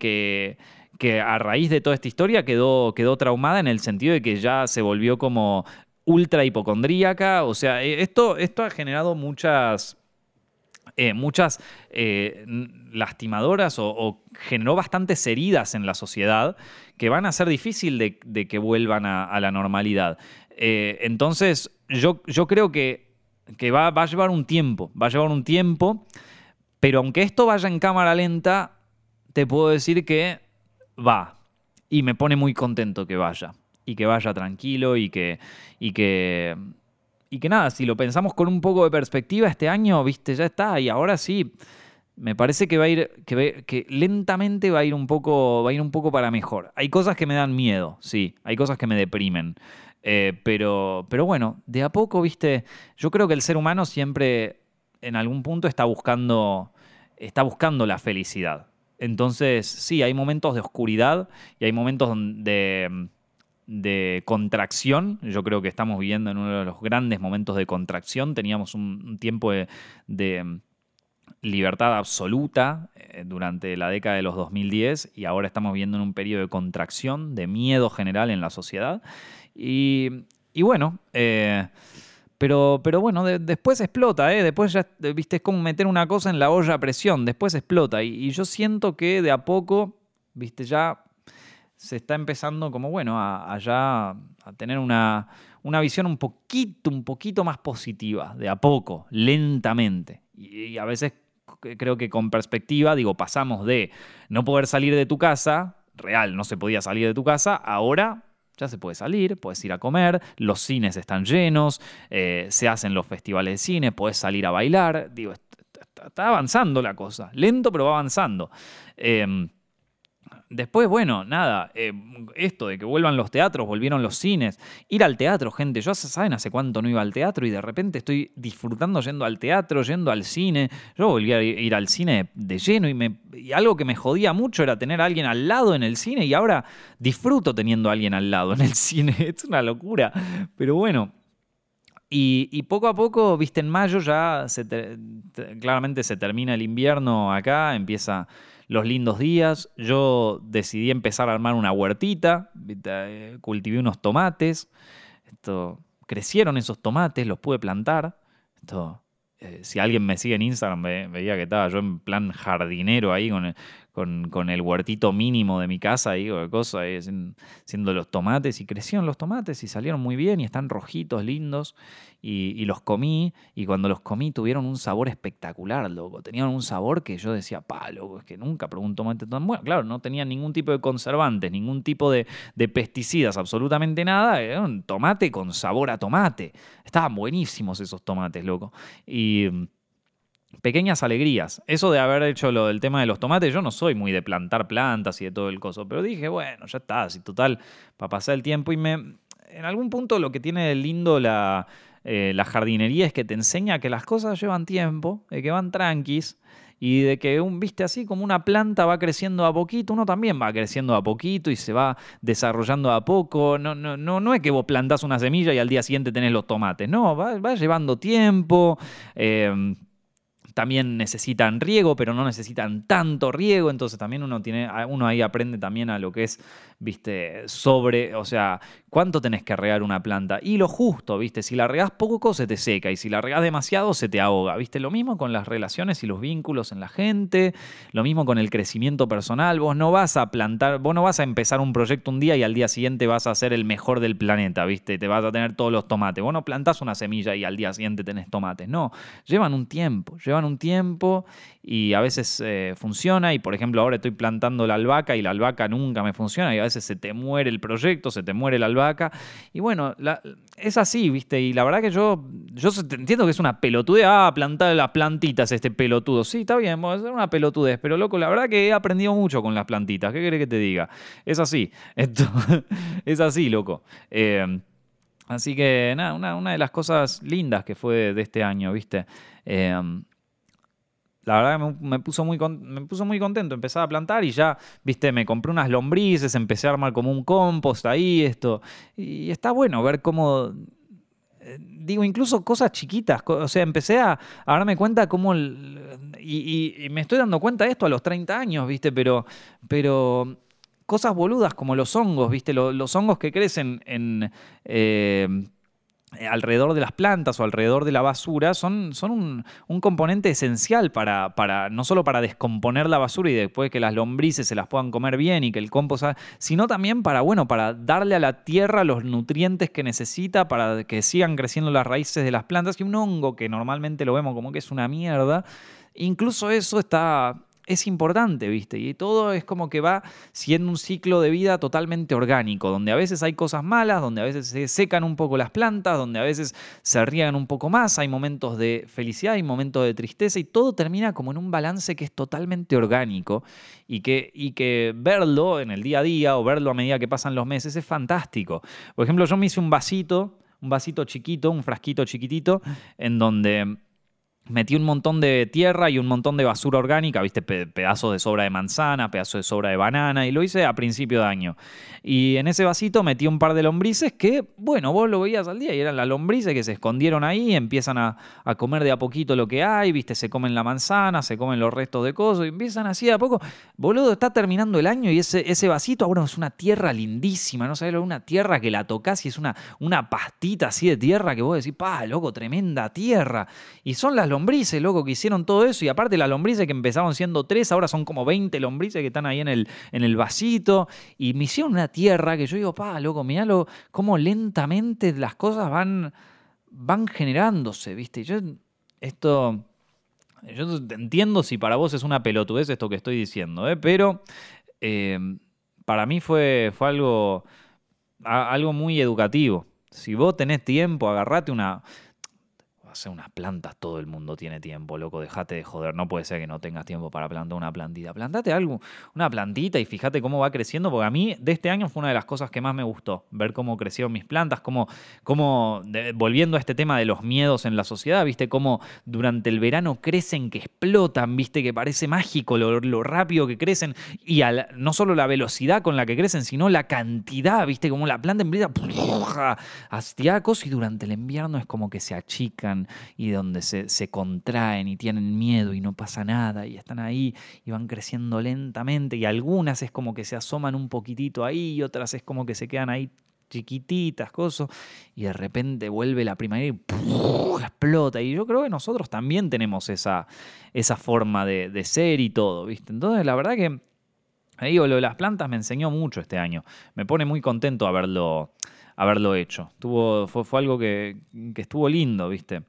que, a raíz de toda esta historia quedó, quedó traumada en el sentido de que ya se volvió como ultra hipocondríaca. O sea, eh, esto, esto ha generado muchas, eh, muchas eh, lastimadoras o, generó bastantes heridas en la sociedad que van a ser difícil de, que vuelvan a, la normalidad. entonces, yo, creo que, va, a llevar un tiempo, va a llevar un tiempo, pero aunque esto vaya en cámara lenta, te puedo decir que va. Y me pone muy contento que vaya y que vaya tranquilo y que, y que, y que nada, si lo pensamos con un poco de perspectiva, este año, viste, ya está, y ahora sí, me parece que va a ir, que, que lentamente va a ir un poco, va a ir un poco para mejor. Hay cosas que me dan miedo, sí, hay cosas que me deprimen. Eh, pero, pero bueno, de a poco, viste, yo creo que el ser humano siempre en algún punto está buscando, está buscando la felicidad. Entonces, sí, hay momentos de oscuridad y hay momentos de, de contracción. Yo creo que estamos viviendo en uno de los grandes momentos de contracción. Teníamos un, tiempo de, libertad absoluta eh, durante la década de los 2010 y ahora estamos viviendo en un periodo de contracción, de miedo general en la sociedad. Y, bueno, eh, pero, pero bueno, después explota, ¿eh? después ya, viste, es como meter una cosa en la olla a presión, después explota. Y, yo siento que de a poco, viste, ya se está empezando como, bueno, a, ya a tener una, una, visión un poquito, un poquito más positiva, de a poco, lentamente. Y, a veces creo que con perspectiva, digo, pasamos de no poder salir de tu casa, real, no se podía salir de tu casa, ahora ya se puede salir, puedes ir a comer, los cines están llenos, eh, se hacen los festivales de cine, puedes salir a bailar, digo, está, avanzando la cosa, lento pero va avanzando. Em, Después, bueno, nada, eh, esto de que vuelvan los teatros, volvieron los cines, ir al teatro, gente, yo saben hace cuánto no iba al teatro y de repente estoy disfrutando yendo al teatro, yendo al cine. Yo volví a ir al cine de lleno y, me, algo que me jodía mucho era tener a alguien al lado en el cine y ahora disfruto teniendo a alguien al lado en el cine. Es una locura. Pero bueno, y, poco a poco, viste, en mayo ya claramente se termina el invierno acá, empieza los lindos días. Yo decidí empezar a armar una huertita, eh, cultivé unos tomates. Esto, crecieron esos tomates, los pude plantar. Esto, eh, si alguien me sigue en Instagram, veía que estaba yo en plan jardinero ahí con, con, el huertito mínimo de mi casa, ahí, o cosa, siendo los tomates, y crecieron los tomates y salieron muy bien y están rojitos, lindos, y, los comí, y cuando los comí tuvieron un sabor espectacular, loco, tenían un sabor que yo decía, pa, loco, es que nunca probé un tomate tan bueno, claro, no tenían ningún tipo de conservantes, ningún tipo de, de pesticidas, absolutamente nada, era un tomate con sabor a tomate, estaban buenísimos esos tomates, loco, y pequeñas alegrías. Eso de haber hecho lo del tema de los tomates, yo no soy muy de plantar plantas y de todo el coso, pero dije, bueno, ya está, así total, para pasar el tiempo y me... En algún punto lo que tiene de lindo la, eh, la jardinería es que te enseña que las cosas llevan tiempo, de que van tranquis y de que un, viste así como una planta va creciendo a poquito, uno también va creciendo a poquito y se va desarrollando a poco. No, no, no, no es que vos plantás una semilla y al día siguiente tenés los tomates, no, va, va llevando tiempo. Eh, también necesitan riego, pero no necesitan tanto riego, entonces también uno, tiene, uno ahí aprende también a lo que es, viste, sobre, o sea, cuánto tenés que regar una planta y lo justo, viste, si la regás poco se te seca y si la regás demasiado se te ahoga, viste, lo mismo con las relaciones y los vínculos en la gente, lo mismo con el crecimiento personal, vos no vas a plantar, vos no vas a empezar un proyecto un día y al día siguiente vas a ser el mejor del planeta, viste, te vas a tener todos los tomates, vos no plantás una semilla y al día siguiente tenés tomates, no, llevan un tiempo, llevan un tiempo y a veces eh, funciona. Y por ejemplo ahora estoy plantando la albahaca y la albahaca nunca me funciona. Y a veces se te muere el proyecto, se te muere la albahaca y bueno, es así, ¿viste? Y la verdad que yo, yo entiendo que es una pelotudez, ah, plantar las plantitas este pelotudo, sí, está bien, es una pelotudez, pero loco, la verdad que he aprendido mucho con las plantitas, ¿qué querés que te diga? Es así, esto, es así, loco. Eh, así que nada, una, de las cosas lindas que fue de este año, ¿viste? Eh, la verdad me, puso muy, me puso muy contento. Empezaba a plantar y ya, viste, me compré unas lombrices, empecé a armar como un compost ahí, esto. Y está bueno ver cómo eh, digo, incluso cosas chiquitas, o sea, empecé a, darme cuenta cómo, y, me estoy dando cuenta de esto a los 30 años, ¿viste? Pero, pero cosas boludas como los hongos, ¿viste? Los, hongos que crecen en, eh, alrededor de las plantas o alrededor de la basura son, son un, componente esencial para, para, no solo para descomponer la basura y después que las lombrices se las puedan comer bien y que el compost, sino también para, bueno, para darle a la tierra los nutrientes que necesita para que sigan creciendo las raíces de las plantas y un hongo que normalmente lo vemos como que es una mierda. Incluso eso está es importante, ¿viste? Y todo es como que va siendo un ciclo de vida totalmente orgánico, donde a veces hay cosas malas, donde a veces se secan un poco las plantas, donde a veces se riegan un poco más, hay momentos de felicidad, hay momentos de tristeza y todo termina como en un balance que es totalmente orgánico y que, y que verlo en el día a día o verlo a medida que pasan los meses es fantástico. Por ejemplo, yo me hice un vasito, un vasito chiquito, un frasquito chiquitito, en donde Metí un montón de tierra y un montón de basura orgánica, viste, pedazos de sobra de manzana, pedazos de sobra de banana, y lo hice a principio de año. Y en ese vasito metí un par de lombrices que, bueno, vos lo veías al día y eran las lombrices que se escondieron ahí, empiezan a, comer de a poquito lo que hay, viste, se comen la manzana, se comen los restos de cosas, y empiezan así de a poco. Boludo, está terminando el año y ese, ese vasito ahora es una tierra lindísima, ¿no sabes? Una tierra que la tocas y es una, una pastita así de tierra que vos decís, pa, loco, tremenda tierra. Y son las lombrices lombrices, loco, que hicieron todo eso. Y aparte las lombrices que empezaron siendo tres, ahora son como 20 lombrices que están ahí en el, en el vasito. Y me hicieron una tierra que yo digo, pa, loco, miralo cómo lentamente las cosas van, van generándose, ¿viste? Yo, esto... Yo entiendo si para vos es una pelotudez esto que estoy diciendo, ¿eh? pero eh, para mí fue, fue algo, algo muy educativo. Si vos tenés tiempo, agarrate una hacer unas plantas, todo el mundo tiene tiempo, loco, dejate de joder, no puede ser que no tengas tiempo para plantar una plantita. Plantate algo, una plantita y fíjate cómo va creciendo, porque a mí de este año fue una de las cosas que más me gustó, ver cómo crecieron mis plantas, cómo, cómo volviendo a este tema de los miedos en la sociedad, viste cómo durante el verano crecen, que explotan, viste que parece mágico lo, rápido que crecen y no solo la velocidad con la que crecen, sino la cantidad, viste como la planta empieza a y durante el invierno es como que se achican y donde se, contraen y tienen miedo y no pasa nada y están ahí y van creciendo lentamente y algunas es como que se asoman un poquitito ahí y otras es como que se quedan ahí chiquititas, cosas, y de repente vuelve la primavera y explota. Y yo creo que nosotros también tenemos esa, esa forma de, ser y todo, ¿viste? Entonces, la verdad que, digo, lo de las plantas me enseñó mucho este año. Me pone muy contento haberlo, haberlo hecho. fue, fue algo que, estuvo lindo, ¿viste?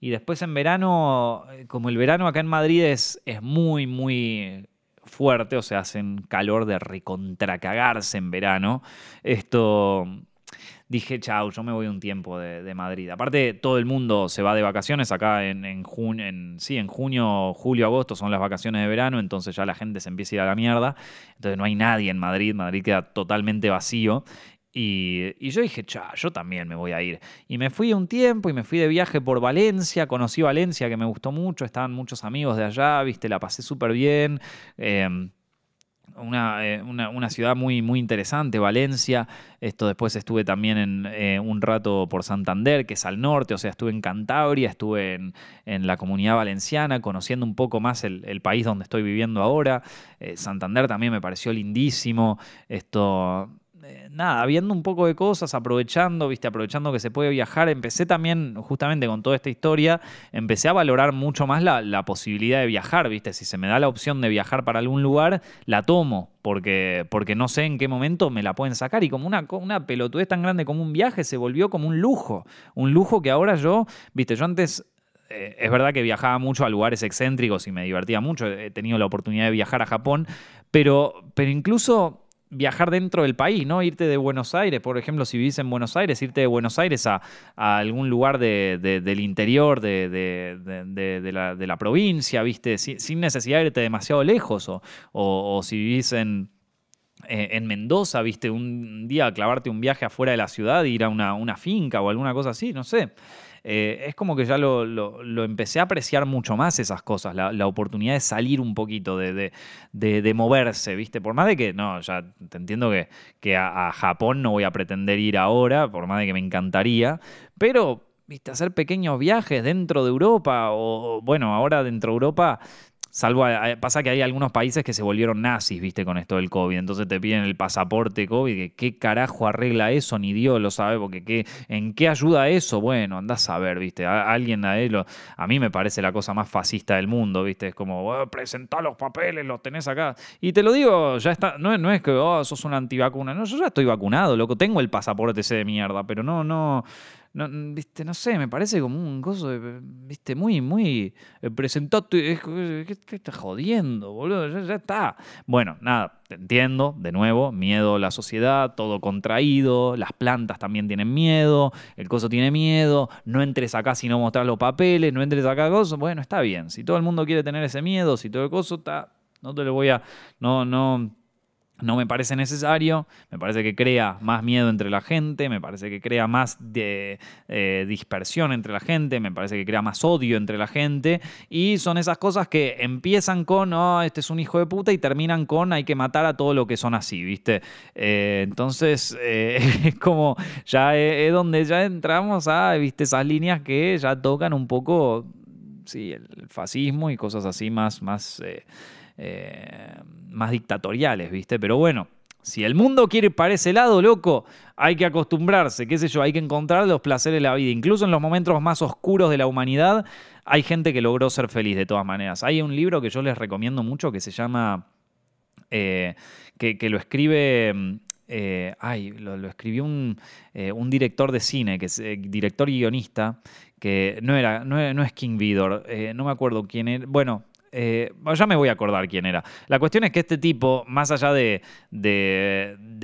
Y después en verano, eh, como el verano acá en Madrid es, es muy, muy fuerte, o sea, hacen calor de recontracagarse en verano. Esto dije, chau, yo me voy un tiempo de, Madrid. Aparte, todo el mundo se va de vacaciones acá en, en, junio, en, sí, en junio, julio, agosto son las vacaciones de verano, entonces ya la gente se empieza a ir a la mierda. Entonces no hay nadie en Madrid, Madrid queda totalmente vacío. Y, yo dije, cha, yo también me voy a ir. Y me fui un tiempo y me fui de viaje por Valencia, conocí Valencia que me gustó mucho, estaban muchos amigos de allá, viste, la pasé súper bien. Em, eh, una, ciudad muy, muy interesante, Valencia. Esto después estuve también en eh, un rato por Santander, que es al norte, o sea, estuve en Cantabria, estuve en, la comunidad valenciana, conociendo un poco más el, país donde estoy viviendo ahora. Eh, Santander también me pareció lindísimo. Esto eh, nada, viendo un poco de cosas, aprovechando, viste, aprovechando que se puede viajar, empecé también, justamente con toda esta historia, empecé a valorar mucho más la, posibilidad de viajar, viste, si se me da la opción de viajar para algún lugar, la tomo, porque, porque no sé en qué momento me la pueden sacar, y como una, una pelotudez tan grande como un viaje, se volvió como un lujo, un lujo que ahora yo, viste, yo antes eh, es verdad que viajaba mucho a lugares excéntricos y me divertía mucho. He tenido la oportunidad de viajar a Japón, pero, pero incluso viajar dentro del país, ¿no? Irte de Buenos Aires, por ejemplo, si vivís en Buenos Aires, irte de Buenos Aires a, algún lugar del interior de, la, provincia, ¿viste? Sin, necesidad de irte demasiado lejos, o, si vivís en, eh, en Mendoza, ¿viste? Un día clavarte un viaje afuera de la ciudad, ir a una, una finca o alguna cosa así, no sé. Eh, es como que ya lo, empecé a apreciar mucho más esas cosas, la, oportunidad de salir un poquito, de, moverse, ¿viste? Por más de que, no, ya te entiendo que, que a, Japón no voy a pretender ir ahora, por más de que me encantaría, pero, ¿viste? Hacer pequeños viajes dentro de Europa, o bueno, ahora dentro de Europa Salvo, pasa que hay algunos países que se volvieron nazis, viste, con esto del COVID. Entonces te piden el pasaporte COVID, que qué carajo arregla eso, ni Dios lo sabe, porque qué, en qué ayuda eso. Bueno, andás a ver, viste. alguien a él, a mí me parece la cosa más fascista del mundo, viste. Es como, presentá los papeles, los tenés acá. Y te lo digo, ya está, no, no es que, oh, sos una antivacuna. No, yo ya estoy vacunado, loco. Tengo el pasaporte ese de mierda, pero no, no no, viste, no sé, me parece como un coso, viste, muy, muy eh, presentado. ¿Qué, estás jodiendo, boludo? Ya, está. Bueno, nada, te entiendo, de nuevo, miedo a la sociedad, todo contraído, las plantas también tienen miedo, el coso tiene miedo, no entres acá si no mostrar los papeles, no entres acá, coso. Bueno, está bien. Si todo el mundo quiere tener ese miedo, si todo el coso está. No te lo voy a. No, no no me parece necesario, me parece que crea más miedo entre la gente, me parece que crea más de, eh, dispersión entre la gente, me parece que crea más odio entre la gente y son esas cosas que empiezan con, oh, este es un hijo de puta y terminan con hay que matar a todo lo que son así, ¿viste? Eh, entonces eh, es como ya es donde ya entramos a, ¿viste? Esas líneas que ya tocan un poco, sí, el fascismo y cosas así más, más eh, más dictatoriales, ¿viste? Pero bueno, si el mundo quiere ir para ese lado, loco, hay que acostumbrarse, qué sé yo, hay que encontrar los placeres de la vida. Incluso en los momentos más oscuros de la humanidad, hay gente que logró ser feliz de todas maneras. Hay un libro que yo les recomiendo mucho que se llama, eh, que, lo escribe... Eh, ay, lo, escribió un, director de cine, que es director guionista, que no era, no, es King Vidor, no me acuerdo quién era. Bueno, eh, ya me voy a acordar quién era. La cuestión es que este tipo, más allá de,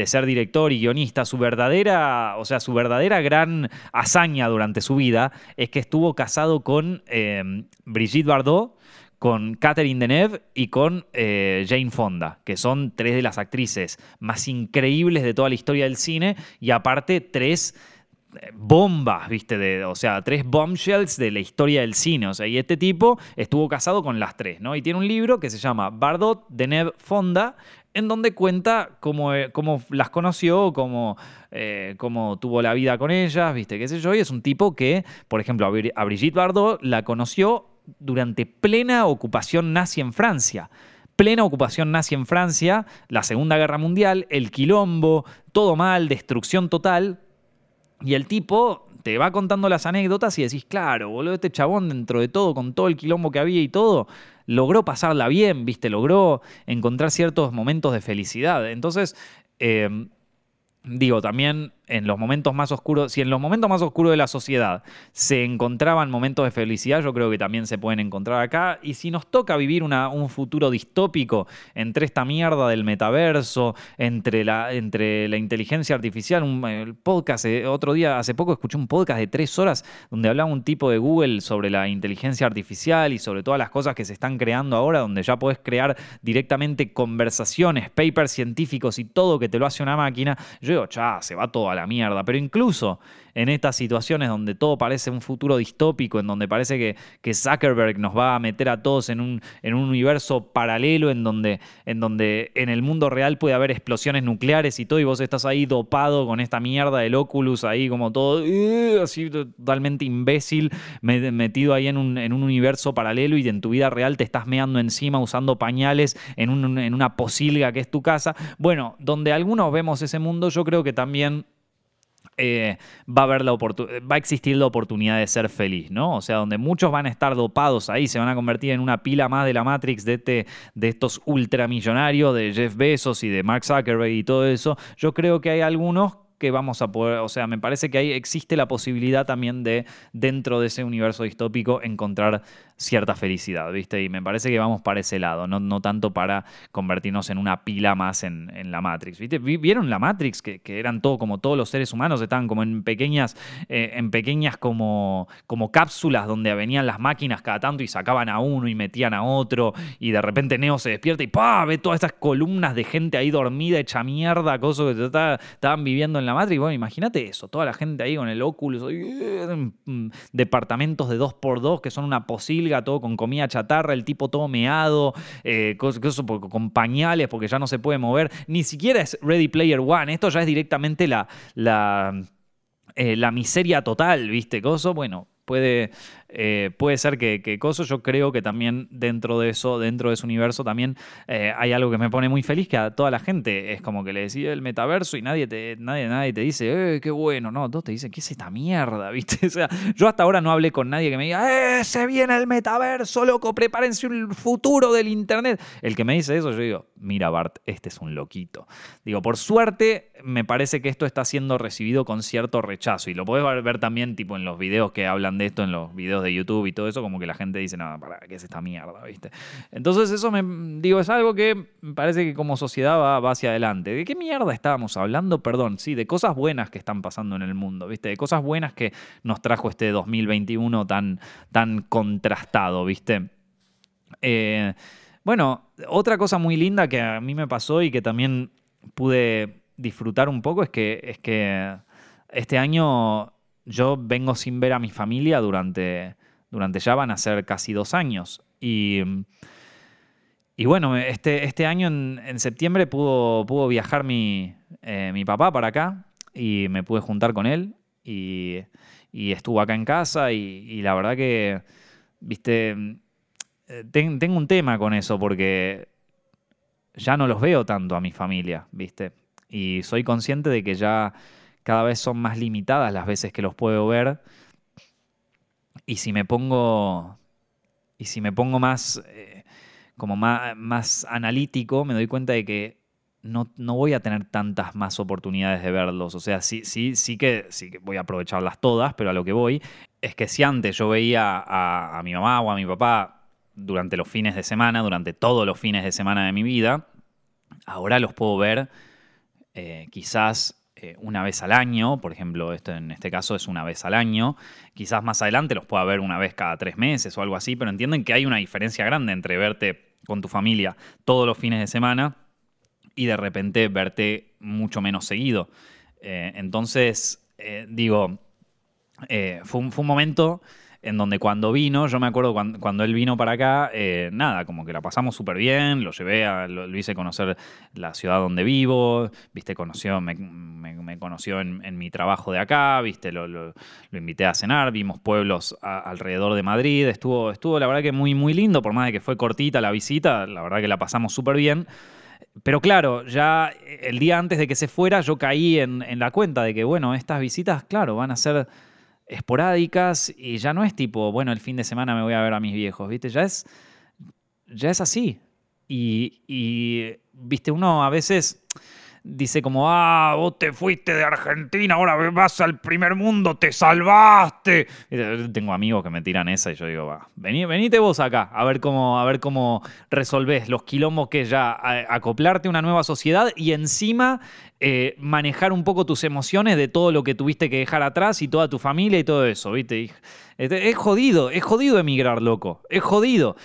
ser director y guionista, su verdadera, o sea, su verdadera gran hazaña durante su vida es que estuvo casado con em, Brigitte Bardot, con Catherine Deneuve y con eh, Jane Fonda, que son tres de las actrices más increíbles de toda la historia del cine y aparte tres bombas, ¿viste? De, o sea, tres bombshells de la historia del cine. O sea, y este tipo estuvo casado con las tres, ¿no? Y tiene un libro que se llama Bardot de Neb Fonda, en donde cuenta cómo, eh, cómo las conoció, cómo, eh, cómo, tuvo la vida con ellas, ¿viste? ¿Qué sé yo? Y es un tipo que, por ejemplo, a Brigitte Bardot la conoció durante plena ocupación nazi en Francia plena ocupación nazi en Francia, la Segunda Guerra Mundial, el quilombo, todo mal, destrucción total, y el tipo te va contando las anécdotas y decís, claro, boludo, este chabón dentro de todo, con todo el quilombo que había y todo, logró pasarla bien, ¿viste? Logró encontrar ciertos momentos de felicidad. Entonces, eh, digo, también en los momentos más oscuros, si en los momentos más oscuros de la sociedad se encontraban momentos de felicidad, yo creo que también se pueden encontrar acá. Y si nos toca vivir un futuro distópico entre esta mierda del metaverso, entre la, inteligencia artificial, un podcast, eh, otro día, hace poco escuché un podcast de tres horas donde hablaba un tipo de Google sobre la inteligencia artificial y sobre todas las cosas que se están creando ahora, donde ya puedes crear directamente conversaciones, papers científicos y todo que te lo hace una máquina. Yo digo, ya, se va todo la mierda. Pero incluso en estas situaciones donde todo parece un futuro distópico, en donde parece que, que Zuckerberg nos va a meter a todos en un, en un universo paralelo, en donde, en donde en el mundo real puede haber explosiones nucleares y todo, y vos estás ahí dopado con esta mierda del Oculus, ahí como todo, así totalmente imbécil, metido ahí en un, en un universo paralelo y en tu vida real te estás meando encima usando pañales en, un, en una posilga que es tu casa. Bueno, donde algunos vemos ese mundo, yo creo que también eh, va, a haber la va a existir la oportunidad de ser feliz, ¿no? O sea, donde muchos van a estar dopados ahí, se van a convertir en una pila más de la Matrix de, este, de estos ultramillonarios, de Jeff Bezos y de Mark Zuckerberg y todo eso. Yo creo que hay algunos que vamos a poder, o sea, me parece que ahí existe la posibilidad también de, dentro de ese universo distópico, encontrar cierta felicidad, ¿viste? Y me parece que vamos para ese lado, no, no tanto para convertirnos en una pila más en, la Matrix, ¿viste? ¿Vieron la Matrix? Que, eran todo, como todos los seres humanos, estaban como en pequeñas, eh, en pequeñas como, como cápsulas donde venían las máquinas cada tanto y sacaban a uno y metían a otro, y de repente Neo se despierta y ¡pa! ve todas estas columnas de gente ahí dormida, hecha mierda, cosas que estaban viviendo en la Matrix. Bueno, imagínate eso, toda la gente ahí con el Oculus, mm, departamentos de 2x2 que son una posible todo con comida chatarra, el tipo todo meado, eh, con pañales porque ya no se puede mover. Ni siquiera es Ready Player One, esto ya es directamente la, la, eh, la miseria total, ¿viste? Coso, bueno, puede, eh, puede ser que, que Coso, yo creo que también dentro de eso, dentro de ese universo también eh, hay algo que me pone muy feliz, que a toda la gente es como que le decía el metaverso y nadie te, nadie, nadie te dice, eh, qué bueno, no, todos te dicen, ¿qué es esta mierda? ¿Viste? O sea, yo hasta ahora no hablé con nadie que me diga, ¡eh, se viene el metaverso, loco, prepárense un futuro del internet. El que me dice eso, yo digo, mira Bart, este es un loquito. Digo, por suerte, me parece que esto está siendo recibido con cierto rechazo y lo podés ver también tipo en los videos que hablan de esto, en los videos de YouTube y todo eso, como que la gente dice, no, para, ¿qué es esta mierda? ¿Viste? Entonces eso me digo, es algo que parece que como sociedad va, hacia adelante. ¿De qué mierda estábamos hablando? Perdón, sí, de cosas buenas que están pasando en el mundo, ¿viste? De cosas buenas que nos trajo este 2021 tan, tan contrastado, ¿viste? Eh, bueno, otra cosa muy linda que a mí me pasó y que también pude disfrutar un poco es que, es que este año yo vengo sin ver a mi familia durante, durante ya van a ser casi dos años. Y, y bueno, este, este año en, septiembre pudo, pudo viajar mi, eh, mi, papá para acá y me pude juntar con él y, y estuvo acá en casa y, la verdad que, viste, eh, tengo un tema con eso porque ya no los veo tanto a mi familia, viste. Y soy consciente de que ya cada vez son más limitadas las veces que los puedo ver. Y si me pongo. Y si me pongo más. Eh, como más, más, analítico, me doy cuenta de que no, no, voy a tener tantas más oportunidades de verlos. O sea, sí, sí, sí que, sí que voy a aprovecharlas todas, pero a lo que voy es que si antes yo veía a, mi mamá o a mi papá durante los fines de semana, durante todos los fines de semana de mi vida, ahora los puedo ver eh, quizás eh, una vez al año, por ejemplo, esto en este caso es una vez al año, quizás más adelante los pueda ver una vez cada tres meses o algo así, pero entienden que hay una diferencia grande entre verte con tu familia todos los fines de semana y de repente verte mucho menos seguido. Eh, entonces, digo, fue fue, un, momento en donde cuando vino, yo me acuerdo cuando, él vino para acá, eh, nada, como que la pasamos súper bien, lo llevé, a, lo, hice conocer la ciudad donde vivo, viste, conoció, me, conoció en, mi trabajo de acá, viste, lo, invité a cenar, vimos pueblos alrededor de Madrid, estuvo, estuvo la verdad que muy, muy lindo, por más de que fue cortita la visita, la verdad que la pasamos súper bien. Pero claro, ya el día antes de que se fuera, yo caí en la cuenta de que, bueno, estas visitas, claro, van a ser esporádicas y ya no es tipo, bueno, el fin de semana me voy a ver a mis viejos, ¿viste? Ya es, ya es así. Y, viste, uno a veces dice como, ah, vos te fuiste de Argentina, ahora vas al primer mundo, te salvaste. Tengo amigos que me tiran esa y yo digo, va, vení, venite vos acá, a ver cómo, a ver cómo resolvés los quilombos que ya, acoplarte a una nueva sociedad y encima eh, manejar un poco tus emociones de todo lo que tuviste que dejar atrás y toda tu familia y todo eso, ¿viste? Este, es jodido, es jodido emigrar, loco. Es jodido.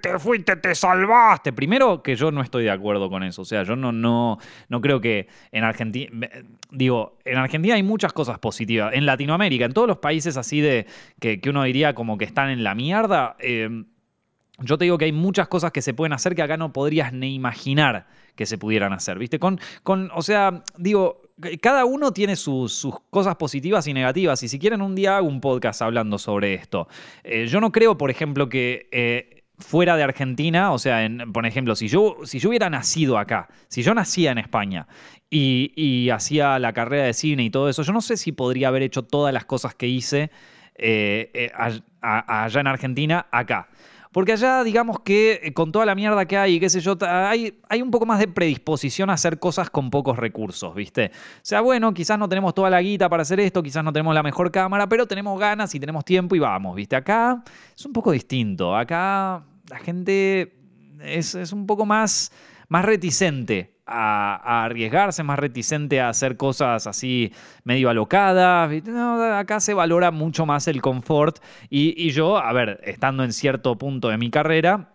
Te fuiste, te salvaste. Primero que yo no estoy de acuerdo con eso. O sea, yo no, no, no creo que en Argentina. Digo, en Argentina hay muchas cosas positivas. En Latinoamérica, en todos los países así de. que, uno diría como que están en la mierda. Eh, yo te digo que hay muchas cosas que se pueden hacer que acá no podrías ni imaginar que se pudieran hacer, ¿viste? Con, con o sea, digo, cada uno tiene sus, cosas positivas y negativas. Y si quieren, un día hago un podcast hablando sobre esto. Eh, yo no creo, por ejemplo, que eh, fuera de Argentina, o sea, por ejemplo, si yo, si yo hubiera nacido acá, si yo nacía en España y, hacía la carrera de cine y todo eso, yo no sé si podría haber hecho todas las cosas que hice eh, allá en Argentina acá. Porque allá, digamos que eh, con toda la mierda que hay, qué sé yo, hay, un poco más de predisposición a hacer cosas con pocos recursos, ¿viste? O sea, bueno, quizás no tenemos toda la guita para hacer esto, quizás no tenemos la mejor cámara, pero tenemos ganas y tenemos tiempo y vamos, ¿viste? Acá es un poco distinto. Acá la gente es, es un poco más, más reticente a, arriesgarse, más reticente a hacer cosas así medio alocadas. acá se valora mucho más el confort y, yo, a ver, estando en cierto punto de mi carrera,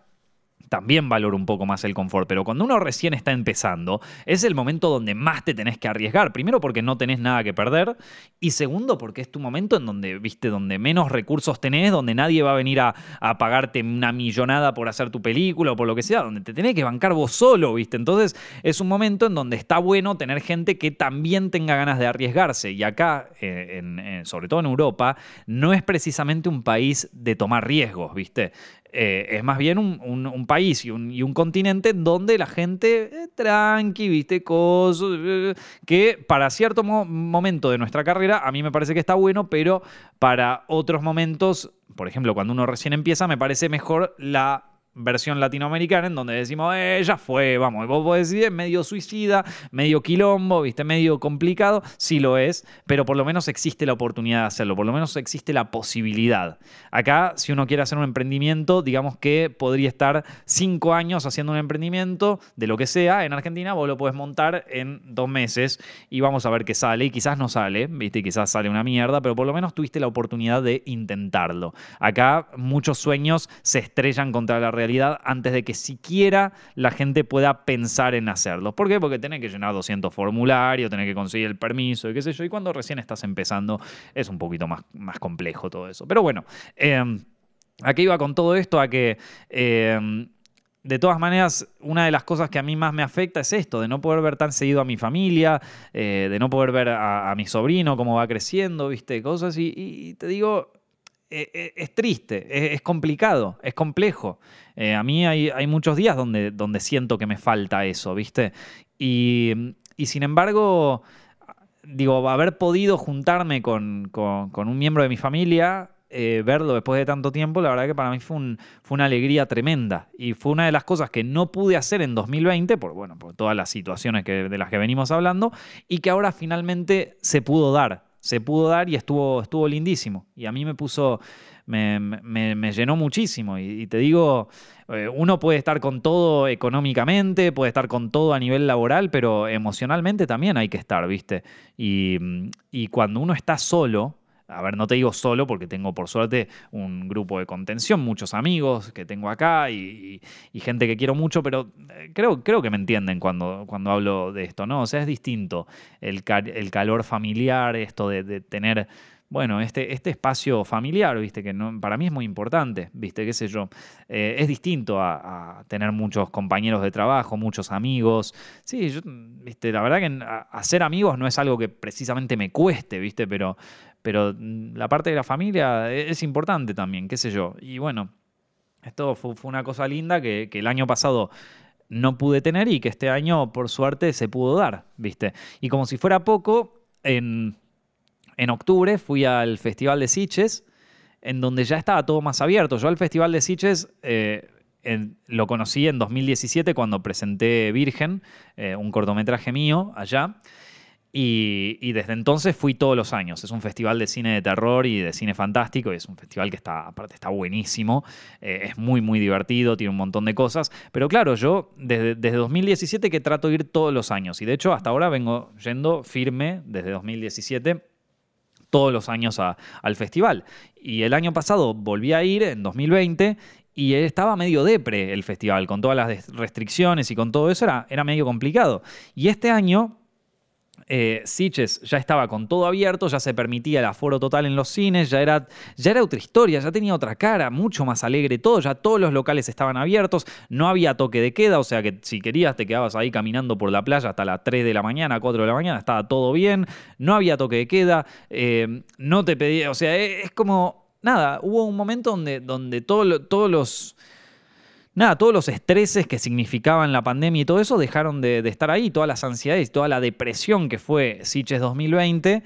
también valoro un poco más el confort. Pero cuando uno recién está empezando, es el momento donde más te tenés que arriesgar. Primero porque no tenés nada que perder y segundo porque es tu momento en donde, viste, donde menos recursos tenés, donde nadie va a venir a, pagarte una millonada por hacer tu película o por lo que sea, donde te tenés que bancar vos solo, viste. Entonces es un momento en donde está bueno tener gente que también tenga ganas de arriesgarse. Y acá, eh, sobre todo en Europa, no es precisamente un país de tomar riesgos, viste. Eh, es más bien un, país y un, continente donde la gente eh, tranqui, viste, cosas, eh, que para cierto momento de nuestra carrera a mí me parece que está bueno, pero para otros momentos, por ejemplo, cuando uno recién empieza, me parece mejor la versión latinoamericana en donde decimos, eh, ya fue, vamos, vos podés decir, medio suicida, medio quilombo, viste, medio complicado, sí lo es, pero por lo menos existe la oportunidad de hacerlo, por lo menos existe la posibilidad. Acá, si uno quiere hacer un emprendimiento, digamos que podría estar cinco años haciendo un emprendimiento de lo que sea, en Argentina vos lo podés montar en dos meses y vamos a ver qué sale, y quizás no sale, viste, quizás sale una mierda, pero por lo menos tuviste la oportunidad de intentarlo. Acá muchos sueños se estrellan contra la realidad antes de que siquiera la gente pueda pensar en hacerlo. ¿Por qué? Porque tenés que llenar 200 formularios, tenés que conseguir el permiso y qué sé yo. Y cuando recién estás empezando es un poquito más, más complejo todo eso. Pero bueno, eh, ¿a qué iba con todo esto? A que... Eh, de todas maneras, una de las cosas que a mí más me afecta es esto, de no poder ver tan seguido a mi familia, eh, de no poder ver a, mi sobrino cómo va creciendo, viste, cosas. y te digo, eh, eh, es triste, es, complicado, es complejo. Eh, a mí hay, muchos días donde, siento que me falta eso, ¿viste? Y, sin embargo, digo, haber podido juntarme con, un miembro de mi familia, verlo después de tanto tiempo, la verdad que para mí fue, fue, una alegría tremenda. Y fue una de las cosas que no pude hacer en 2020, por, bueno, por todas las situaciones que, de las que venimos hablando, y que ahora finalmente se pudo dar se pudo dar y estuvo, estuvo lindísimo. Y a mí me puso, me, me, llenó muchísimo. Y, te digo, eh, uno puede estar con todo económicamente, puede estar con todo a nivel laboral, pero emocionalmente también hay que estar, ¿viste? Y, y cuando uno está solo, a ver, no te digo solo porque tengo por suerte un grupo de contención, muchos amigos que tengo acá y, gente que quiero mucho, pero eh, creo, creo que me entienden cuando, cuando hablo de esto, ¿no? O sea, es distinto el, el calor familiar, esto de, tener bueno, este, este espacio familiar, viste, que no, para mí es muy importante, viste, qué sé yo. Eh, es distinto a, tener muchos compañeros de trabajo, muchos amigos. Sí, yo, viste, la verdad que hacer amigos no es algo que precisamente me cueste, viste, pero, pero mm, la parte de la familia e-, es importante también, qué sé yo. Y bueno, esto fue, una cosa linda que, el año pasado no pude tener y que este año, por suerte, se pudo dar, ¿viste? Y como si fuera poco, en, en octubre fui al Festival de Sitges, en donde ya estaba todo más abierto. Yo al Festival de Sitges eh, lo conocí en 2017 cuando presenté Virgen, eh, un cortometraje mío allá. Y, desde entonces fui todos los años. Es un festival de cine de terror y de cine fantástico. Y es un festival que está, aparte, está buenísimo. Eh, es muy, muy divertido, tiene un montón de cosas. Pero claro, yo desde, desde 2017 que trato de ir todos los años. Y de hecho, hasta ahora vengo yendo firme desde 2017 todos los años al festival. Y el año pasado volví a ir, en 2020, y estaba medio depre el festival, con todas las restricciones y con todo eso, era, era medio complicado. Y este año eh, ya estaba con todo abierto, ya se permitía el aforo total en los cines, ya era, ya era otra historia, ya tenía otra cara, mucho más alegre todo, ya todos los locales estaban abiertos, no había toque de queda, o sea que si querías te quedabas ahí caminando por la playa hasta las 3 de la mañana, 4 de la mañana, estaba todo bien, no había toque de queda, eh, no te pedía, o sea, es, es, como, nada, hubo un momento donde, donde todos los nada, todos los estreses que significaban la pandemia y todo eso dejaron de, estar ahí, todas las ansiedades, toda la depresión que fue Siches 2020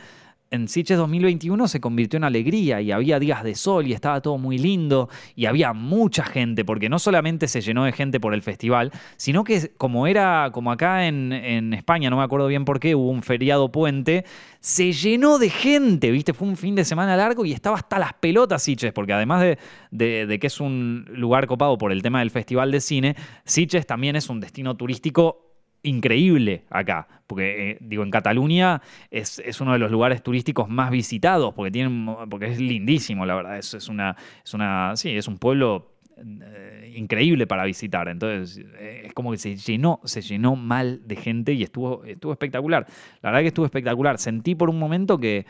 en Sitges 2021 se convirtió en alegría y había días de sol y estaba todo muy lindo y había mucha gente, porque no solamente se llenó de gente por el festival, sino que como era, como acá en, España, no me acuerdo bien por qué, hubo un feriado puente, se llenó de gente, ¿viste? Fue un fin de semana largo y estaba hasta las pelotas Sitges, porque además de, que es un lugar copado por el tema del festival de cine, Sitges también es un destino turístico increíble acá, porque eh, digo, en Cataluña es, uno de los lugares turísticos más visitados, porque, tienen, porque es lindísimo, la verdad, es, es, una, es, una, sí, es un pueblo eh, increíble para visitar. Entonces, eh, es como que se llenó, se llenó mal de gente y estuvo, estuvo espectacular. La verdad que estuvo espectacular. Sentí por un momento que,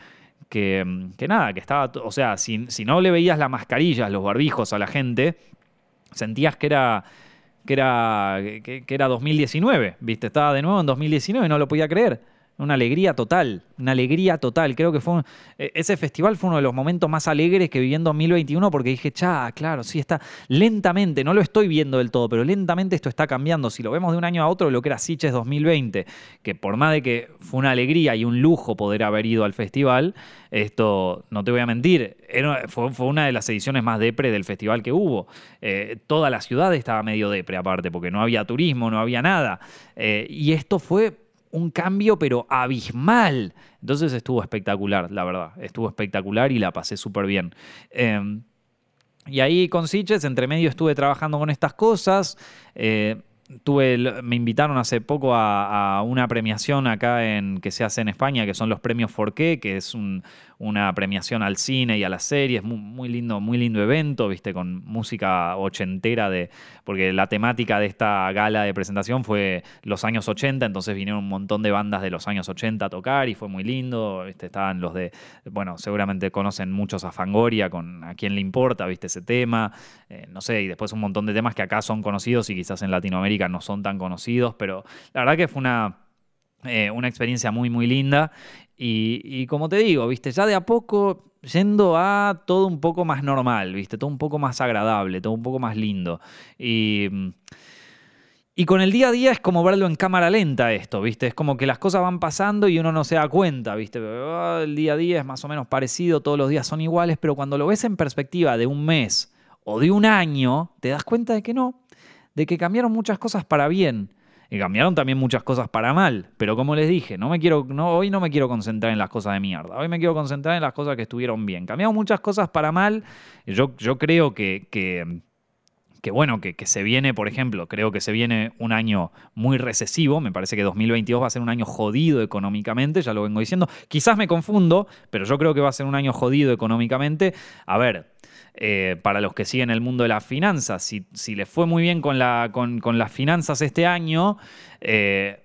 que, nada, que estaba, o sea, si, si no le veías las mascarillas, los barbijos a la gente, sentías que era que era, que, que, era 2019, ¿viste? Estaba de nuevo en 2019 y no lo podía creer. Una alegría total, una alegría total. Creo que fue e, ese festival fue uno de los momentos más alegres que viví en 2021 porque dije, cha, claro, sí está lentamente, no lo estoy viendo del todo, pero lentamente esto está cambiando. Si lo vemos de un año a otro, lo que era Sitges 2020, que por más de que fue una alegría y un lujo poder haber ido al festival, esto, no te voy a mentir, fue, una de las ediciones más depre del festival que hubo. Eh, toda la ciudad estaba medio depre aparte, porque no había turismo, no había nada. Eh, y esto fue un cambio pero abismal. Entonces estuvo espectacular, la verdad. Estuvo espectacular y la pasé súper bien. Em, y ahí con Sitges, entre medio estuve trabajando con estas cosas. Eh, tuve, me invitaron hace poco a, una premiación acá en, que se hace en España, que son los premios Forqué, que es una premiación al cine y a las series, muy, lindo, muy lindo evento, viste, con música ochentera de, porque la temática de esta gala de presentación fue los años 80, entonces vinieron un montón de bandas de los años 80 a tocar y fue muy lindo, viste, estaban los de, bueno, seguramente conocen muchos a Fangoria, con a quién le importa, viste, ese tema, eh, no sé, y después un montón de temas que acá son conocidos y quizás en Latinoamérica no son tan conocidos, pero la verdad que fue una, eh, una experiencia muy, muy linda. Y, como te digo, viste, ya de a poco yendo a todo un poco más normal, viste, todo un poco más agradable, todo un poco más lindo. Y. Y con el día a día es como verlo en cámara lenta esto, ¿viste? Es como que las cosas van pasando y uno no se da cuenta, ¿viste? Ah, el día a día es más o menos parecido, todos los días son iguales, pero cuando lo ves en perspectiva de un mes o de un año, te das cuenta de que no, de que cambiaron muchas cosas para bien. Y cambiaron también muchas cosas para mal. Pero como les dije, no me quiero, no, hoy no me quiero concentrar en las cosas de mierda. Hoy me quiero concentrar en las cosas que estuvieron bien. Cambiaron muchas cosas para mal. Yo, yo creo que, que, bueno, que, que, se viene, por ejemplo, creo que se viene un año muy recesivo. Me parece que 2022 va a ser un año jodido económicamente, ya lo vengo diciendo. Quizás me confundo, pero yo creo que va a ser un año jodido económicamente. A ver, eh, para los que siguen el mundo de las finanzas. Si, les fue muy bien con, la, con, las finanzas este año, eh,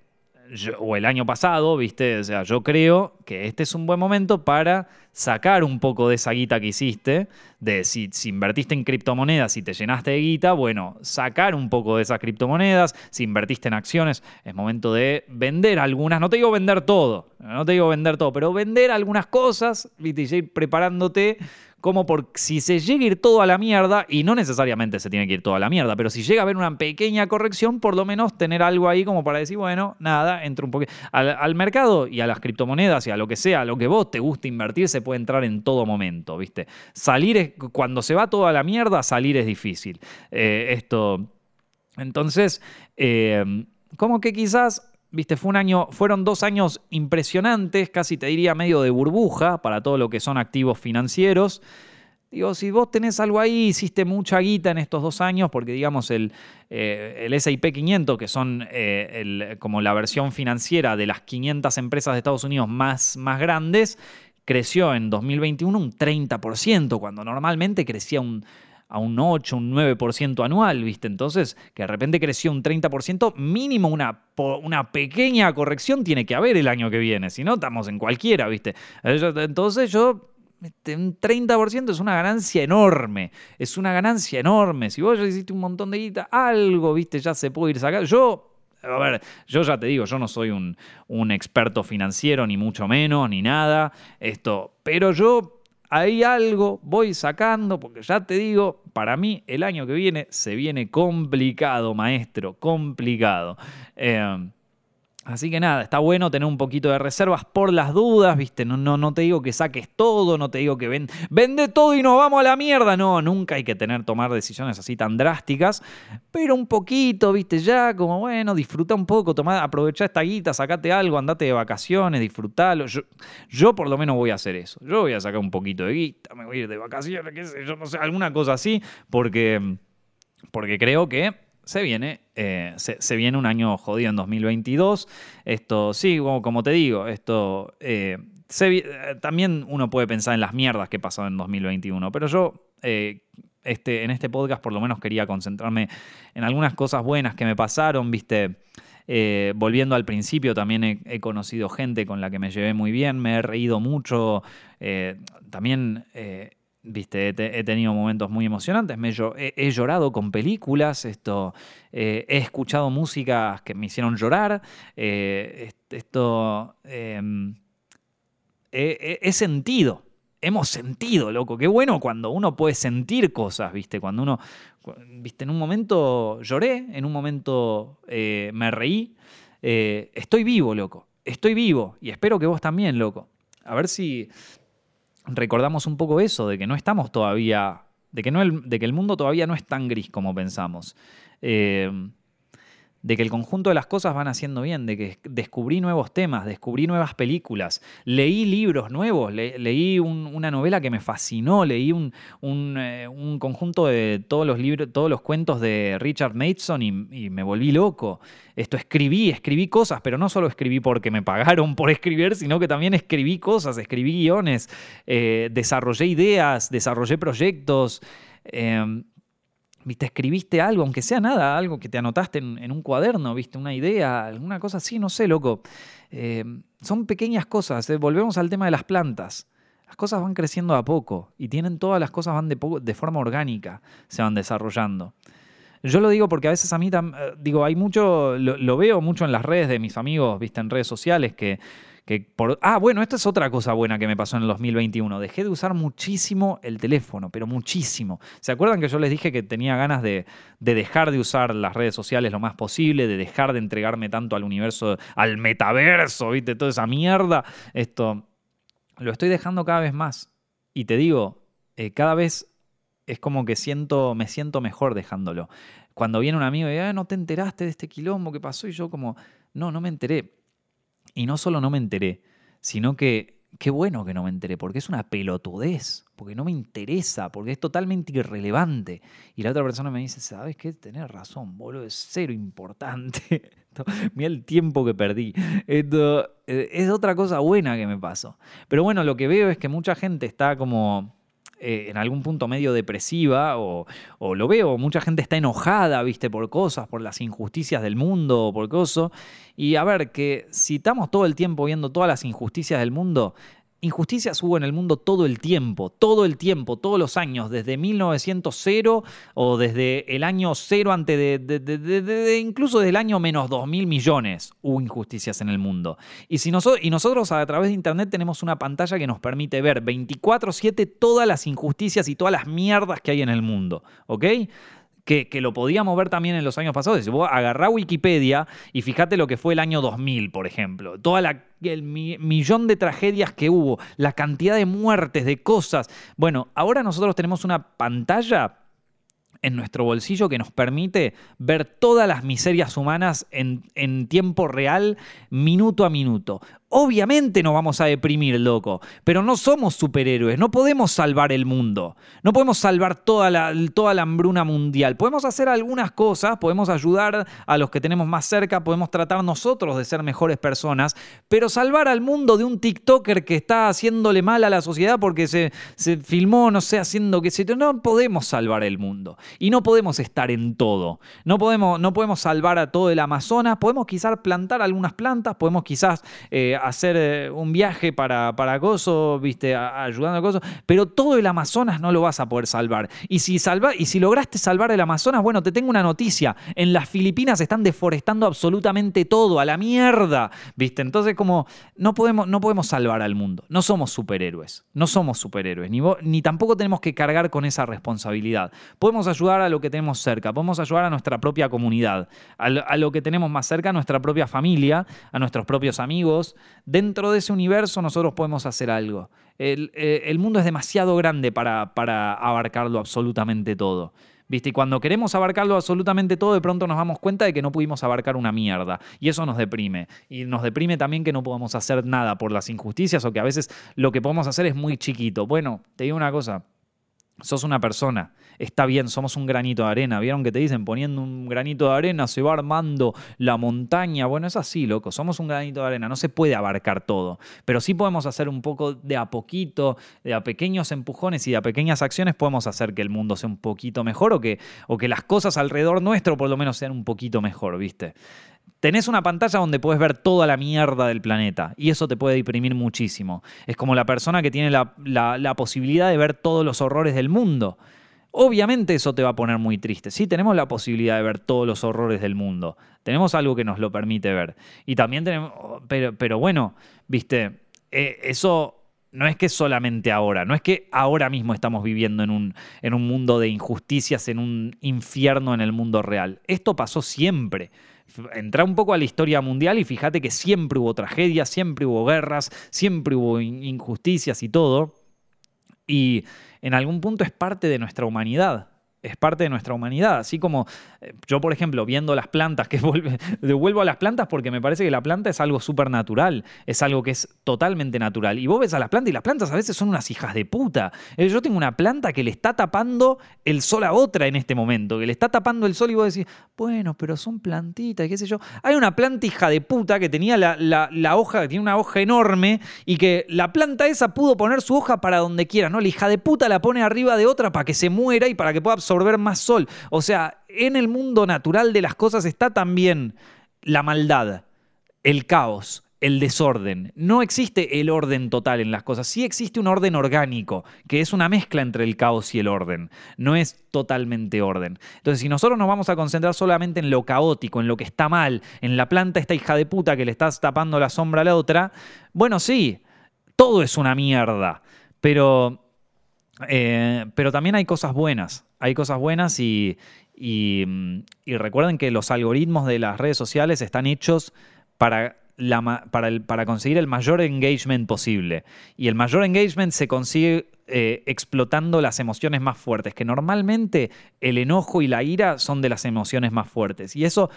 o el año pasado, ¿viste? O sea, yo creo que este es un buen momento para sacar un poco de esa guita que hiciste, de si, si, invertiste en criptomonedas y te llenaste de guita, bueno, sacar un poco de esas criptomonedas, si invertiste en acciones, es momento de vender algunas, no te digo vender todo, no te digo vender todo, pero vender algunas cosas, ¿viste? Y ir preparándote como por si se llega a ir todo a la mierda, y no necesariamente se tiene que ir todo a la mierda, pero si llega a haber una pequeña corrección, por lo menos tener algo ahí como para decir, bueno, nada, entro un poquito. Al, mercado y a las criptomonedas y a lo que sea, a lo que vos te guste invertir, se puede entrar en todo momento, ¿viste? Salir es, cuando se va todo a la mierda, salir es difícil. Eh, esto. Entonces, eh, como que quizás Viste, fue un año, fueron dos años impresionantes, casi te diría medio de burbuja para todo lo que son activos financieros. Digo, si vos tenés algo ahí, hiciste mucha guita en estos dos años, porque digamos el, eh, el SIP 500, que son eh, como la versión financiera de las 500 empresas de Estados Unidos más, más grandes, creció en 2021 un 30%, cuando normalmente crecía un a un 8, un 9% anual, ¿viste? Entonces, que de repente creció un 30%, mínimo una, una pequeña corrección tiene que haber el año que viene, si no estamos en cualquiera, ¿viste? Entonces yo este, un 30% es una ganancia enorme. Es una ganancia enorme. Si vos ya hiciste un montón de guita, algo, viste, ya se puede ir sacando. Yo, a ver, yo ya te digo, yo no soy un, un experto financiero, ni mucho menos, ni nada. Esto, pero yo hay algo, voy sacando, porque ya te digo, para mí el año que viene se viene complicado, maestro, complicado. Eh, Así que nada, está bueno tener un poquito de reservas por las dudas, ¿viste? No, no, no te digo que saques todo, no te digo que ven, vende todo y nos vamos a la mierda. No, nunca hay que tener, tomar decisiones así tan drásticas, pero un poquito, ¿viste? Ya, como bueno, disfruta un poco, toma, aprovecha esta guita, sacate algo, andate de vacaciones, disfrutalo. Yo, yo por lo menos voy a hacer eso. Yo voy a sacar un poquito de guita, me voy a ir de vacaciones, qué sé yo, no sé, alguna cosa así, porque, porque creo que se viene, eh, se, viene un año jodido en 2022. Esto, sí, como, te digo, esto eh, también uno puede pensar en las mierdas que pasó en 2021, pero yo este, en este podcast por lo menos quería concentrarme en algunas cosas buenas que me pasaron, viste. Eh, volviendo al principio, también he, conocido gente con la que me llevé muy bien, me he reído mucho, eh, también eh, Viste, he, tenido momentos muy emocionantes, me, he, llorado con películas, esto, he escuchado músicas que me hicieron llorar, esto, em, he, sentido, hemos sentido, loco. Qué bueno cuando uno puede sentir cosas, ¿viste? Cuando uno, ¿viste? En un momento lloré, en un momento eh, me reí. Eh, estoy vivo, loco. Estoy vivo. Y espero que vos también, loco. A ver si recordamos un poco eso, de que no estamos todavía. De que, no el, de que el mundo todavía no es tan gris como pensamos. Eh, de que el conjunto de las cosas van haciendo bien, de que descubrí nuevos temas, descubrí nuevas películas, leí libros nuevos, leí una novela que me fascinó, leí un, eh, un, conjunto de todos los libros, todos los cuentos de Richard Mason y, me volví loco. Esto escribí, escribí cosas, pero no solo escribí porque me pagaron por escribir, sino que también escribí cosas, escribí guiones, eh, desarrollé ideas, desarrollé proyectos. Em, ¿Viste? Escribiste algo, aunque sea nada, algo que te anotaste en, un cuaderno, ¿viste? Una idea, alguna cosa así, no sé, loco. Eh, son pequeñas cosas. ¿eh? Volvemos al tema de las plantas. Las cosas van creciendo a poco y tienen todas las cosas van de, forma orgánica, se van desarrollando. Yo lo digo porque a veces a mí, eh, digo, hay mucho, lo, lo, veo mucho en las redes de mis amigos, viste, en redes sociales, que ah, bueno, esta es otra cosa buena que me pasó en el 2021. Dejé de usar muchísimo el teléfono, pero muchísimo. ¿Se acuerdan que yo les dije que tenía ganas de, dejar de usar las redes sociales lo más posible, de dejar de entregarme tanto al universo, al metaverso, ¿viste? Toda esa mierda. Esto lo estoy dejando cada vez más. Y te digo, eh, cada vez es como que siento, me siento mejor dejándolo. Cuando viene un amigo y dice, no te enteraste de este quilombo que pasó, y yo como, no, no me enteré y no solo no me enteré, sino que qué bueno que no me enteré, porque es una pelotudez, porque no me interesa, porque es totalmente irrelevante. Y la otra persona me dice, ¿sabes qué? Tenés razón, boludo, es cero importante. Mira el tiempo que perdí. Esto eh, es otra cosa buena que me pasó. Pero bueno, lo que veo es que mucha gente está como eh, en algún punto medio depresiva o, lo veo, mucha gente está enojada, viste, por cosas, por las injusticias del mundo, por cosas. Y a ver, que si estamos todo el tiempo viendo todas las injusticias del mundo, Injusticias hubo en el mundo todo el tiempo, todo el tiempo, todos los años, desde 1900 o desde el año cero antes de, incluso desde el año menos 2 mil millones hubo injusticias en el mundo. Y, si nosotros, y nosotros a través de Internet tenemos una pantalla que nos permite ver 24/7 todas las injusticias y todas las mierdas que hay en el mundo, ¿ok? que, lo podíamos ver también en los años pasados. Si vos agarrá Wikipedia y fíjate lo que fue el año 2000, por ejemplo. Todo el millón de tragedias que hubo, la cantidad de muertes, de cosas. Bueno, ahora nosotros tenemos una pantalla en nuestro bolsillo que nos permite ver todas las miserias humanas en, en tiempo real, minuto a minuto. Obviamente nos vamos a deprimir, loco, pero no somos superhéroes, no podemos salvar el mundo, no podemos salvar toda la, toda la hambruna mundial. Podemos hacer algunas cosas, podemos ayudar a los que tenemos más cerca, podemos tratar nosotros de ser mejores personas, pero salvar al mundo de un TikToker que está haciéndole mal a la sociedad porque se, se filmó, no sé, haciendo que se... No podemos salvar el mundo y no podemos estar en todo. No podemos, no podemos salvar a todo el Amazonas, podemos quizás plantar algunas plantas, podemos quizás... Eh, hacer eh, un viaje para, para Coso, viste, ayudando a Coso, pero todo el Amazonas no lo vas a poder salvar. Y si, salva, y si lograste salvar el Amazonas, bueno, te tengo una noticia. En las Filipinas están deforestando absolutamente todo, a la mierda, viste. Entonces, como no podemos, no podemos salvar al mundo. No somos superhéroes. No somos superhéroes. Ni, ni tampoco tenemos que cargar con esa responsabilidad. Podemos ayudar a lo que tenemos cerca. Podemos ayudar a nuestra propia comunidad. A, a lo que tenemos más cerca, a nuestra propia familia, a nuestros propios amigos, dentro de ese universo nosotros podemos hacer algo. El, eh, mundo es demasiado grande para, abarcarlo absolutamente todo. ¿Viste? Y cuando queremos abarcarlo absolutamente todo, de pronto nos damos cuenta de que no pudimos abarcar una mierda. Y eso nos deprime. Y nos deprime también que no podamos hacer nada por las injusticias o que a veces lo que podemos hacer es muy chiquito. Bueno, te digo una cosa. sos una persona, está bien, somos un granito de arena. ¿Vieron que te dicen poniendo un granito de arena se va armando la montaña? Bueno, es así, loco, somos un granito de arena, no se puede abarcar todo, pero sí podemos hacer un poco de a poquito, de a pequeños empujones y de a pequeñas acciones podemos hacer que el mundo sea un poquito mejor o que, o que las cosas alrededor nuestro por lo menos sean un poquito mejor, ¿viste? tenés una pantalla donde puedes ver toda la mierda del planeta y eso te puede deprimir muchísimo. Es como la persona que tiene la, posibilidad de ver todos los horrores del mundo. Obviamente eso te va a poner muy triste. Sí, tenemos la posibilidad de ver todos los horrores del mundo. Tenemos algo que nos lo permite ver. Y también tenemos, pero, bueno, viste, eh, eso no es que solamente ahora, no es que ahora mismo estamos viviendo en un, en un mundo de injusticias, en un infierno en el mundo real. Esto pasó siempre entra un poco a la historia mundial y fíjate que siempre hubo tragedias, siempre hubo guerras, siempre hubo injusticias y todo. Y en algún punto es parte de nuestra humanidad es parte de nuestra humanidad. Así como eh, yo, por ejemplo, viendo las plantas, que devuelvo a las plantas porque me parece que la planta es algo súper natural, es algo que es totalmente natural. Y vos ves a las plantas y las plantas a veces son unas hijas de puta. Yo tengo una planta que le está tapando el sol a otra en este momento, que le está tapando el sol y vos decís, bueno, pero son plantitas, qué sé yo. Hay una planta hija de puta que tenía la, la, hoja, que tiene una hoja enorme y que la planta esa pudo poner su hoja para donde quiera, ¿no? La hija de puta la pone arriba de otra para que se muera y para que pueda absorber más sol. O sea, en el mundo natural de las cosas está también la maldad, el caos, el desorden. No existe el orden total en las cosas, sí existe un orden orgánico, que es una mezcla entre el caos y el orden. No es totalmente orden. Entonces, si nosotros nos vamos a concentrar solamente en lo caótico, en lo que está mal, en la planta esta hija de puta que le estás tapando la sombra a la otra, bueno, sí, todo es una mierda, pero eh, pero también hay cosas buenas. Hay cosas buenas y, recuerden que los algoritmos de las redes sociales están hechos para, para, conseguir el mayor engagement posible. Y el mayor engagement se consigue eh, explotando las emociones más fuertes, que normalmente el enojo y la ira son de las emociones más fuertes. Y eso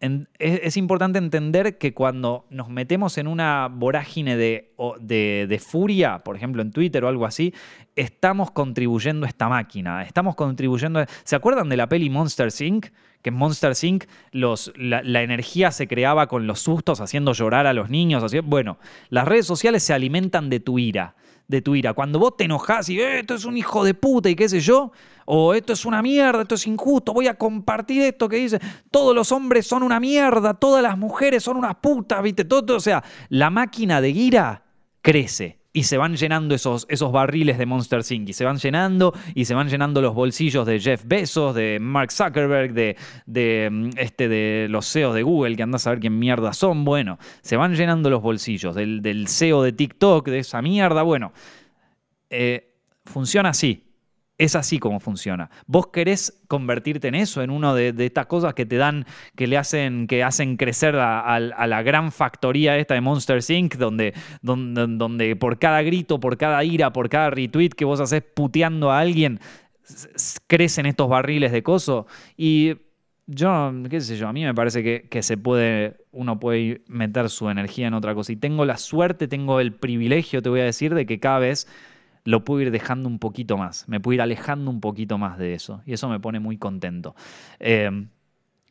es, importante entender que cuando nos metemos en una vorágine de, de, furia, por ejemplo en Twitter o algo así, estamos contribuyendo a esta máquina, estamos contribuyendo... ¿Se acuerdan de la peli Monster Inc? Que en Monster Inc. La, energía se creaba con los sustos, haciendo llorar a los niños. Así, bueno, las redes sociales se alimentan de tu ira de tu ira. Cuando vos te enojás y eh, esto es un hijo de puta y qué sé yo, o esto es una mierda, esto es injusto, voy a compartir esto que dice, todos los hombres son una mierda, todas las mujeres son unas putas, ¿viste? Todo, o sea, la máquina de ira crece y se van llenando esos, esos barriles de Monster Inc. Y se van llenando y se van llenando los bolsillos de Jeff Bezos, de Mark Zuckerberg, de, mm, este, de los CEOs de Google, que andas a ver quién mierda son. Bueno, se van llenando los bolsillos del, del CEO de TikTok, de esa mierda. Bueno, eh, funciona así. Es así como funciona. Vos querés convertirte en eso, en uno de, estas cosas que te dan, que le hacen, que hacen crecer a, la gran factoría esta de Monster Inc., donde, donde, donde, por cada grito, por cada ira, por cada retweet que vos haces puteando a alguien, crecen estos barriles de coso. Y yo, qué sé yo, a mí me parece que, que, se puede, uno puede meter su energía en otra cosa. Y tengo la suerte, tengo el privilegio, te voy a decir, de que cada vez lo puedo ir dejando un poquito más, me puedo ir alejando un poquito más de eso. Y eso me pone muy contento. Em,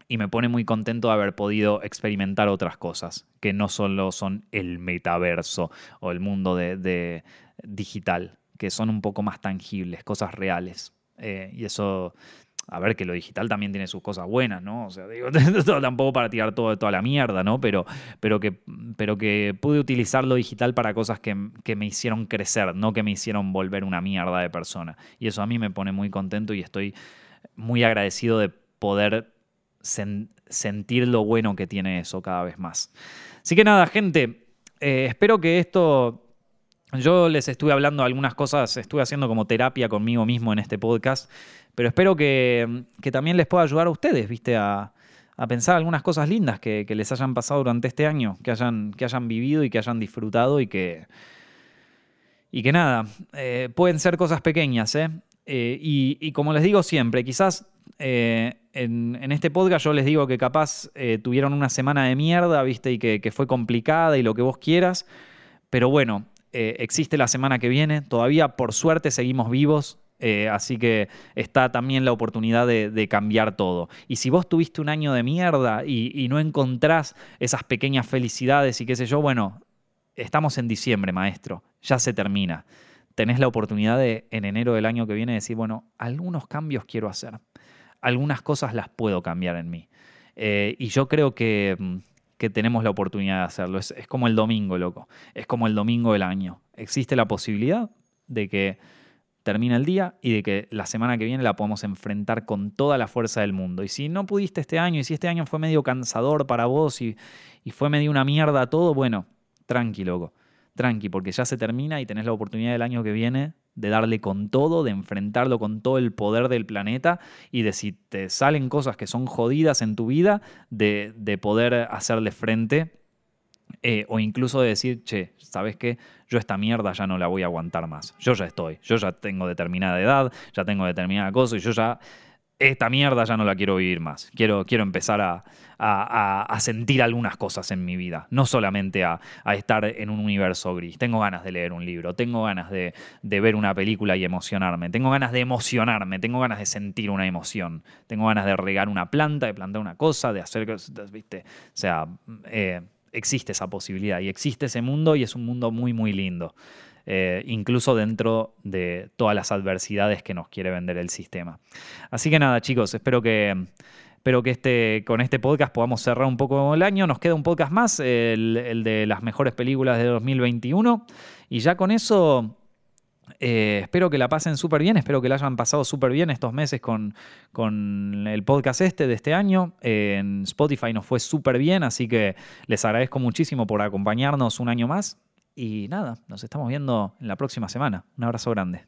y me pone muy contento de haber podido experimentar otras cosas, que no solo son el metaverso o el mundo de, digital, que son un poco más tangibles, cosas reales. Eh, y eso a ver, que lo digital también tiene sus cosas buenas, ¿no? O sea, digo, tampoco para tirar todo, toda la mierda, ¿no? Pero, pero, que, pero que pude utilizar lo digital para cosas que, me hicieron crecer, no que me hicieron volver una mierda de persona. Y eso a mí me pone muy contento y estoy muy agradecido de poder sentir lo bueno que tiene eso cada vez más. Así que nada, gente, eh, espero que esto yo les estuve hablando algunas cosas, estuve haciendo como terapia conmigo mismo en este podcast. Pero espero que, también les pueda ayudar a ustedes, ¿viste? A, pensar algunas cosas lindas que, les hayan pasado durante este año, que hayan, que hayan vivido y que hayan disfrutado y que. Y que nada, eh, pueden ser cosas pequeñas, ¿eh? eh y, como les digo siempre, quizás eh, en, este podcast yo les digo que capaz tuvieron una semana de mierda, ¿viste? Y que, fue complicada y lo que vos quieras. Pero bueno, existe la semana que viene. Todavía, por suerte, seguimos vivos Eh, así que está también la oportunidad de, cambiar todo. Y si vos tuviste un año de mierda y, no encontrás esas pequeñas felicidades y qué sé yo, bueno, estamos en diciembre, maestro, ya se termina. Tenés la oportunidad de en enero del año que viene decir, bueno, algunos cambios quiero hacer, algunas cosas las puedo cambiar en mí. Eh, y yo creo que, mm, que, tenemos la oportunidad de hacerlo. Es, como el domingo, loco. Es como el domingo del año. Existe la posibilidad de que termine el día y de que la semana que viene la podamos enfrentar con toda la fuerza del mundo. Y si no pudiste este año, y si este año fue medio cansador para vos y, y fue medio una mierda todo, bueno, tranqui, loco. Tranqui, porque ya se termina y tenés la oportunidad del año que viene de darle con todo, de enfrentarlo con todo el poder del planeta y de si te salen cosas que son jodidas en tu vida, de, de poder hacerle frente eh, o incluso de decir, che, ¿sabes qué? Yo esta mierda ya no la voy a aguantar más. Yo ya estoy, yo ya tengo determinada edad, ya tengo determinada cosa y yo ya esta mierda ya no la quiero vivir más. Quiero, quiero empezar a, sentir algunas cosas en mi vida, no solamente a, estar en un universo gris. Tengo ganas de leer un libro, tengo ganas de, ver una película y emocionarme, tengo ganas de emocionarme, tengo ganas de sentir una emoción, tengo ganas de regar una planta, de plantar una cosa, de hacer, ¿viste? O sea, eh, existe esa posibilidad y existe ese mundo y es un mundo muy, muy lindo. Eh, incluso dentro de todas las adversidades que nos quiere vender el sistema. Así que nada, chicos, espero que, espero que este, con este podcast podamos cerrar un poco el año. Nos queda un podcast más, el, de las mejores películas de 2021. Y ya con eso eh, espero que la pasen súper bien, espero que la hayan pasado súper bien estos meses con, con, el podcast este de este año. en Spotify nos fue súper bien, así que les agradezco muchísimo por acompañarnos un año más. Y nada, nos estamos viendo en la próxima semana. Un abrazo grande.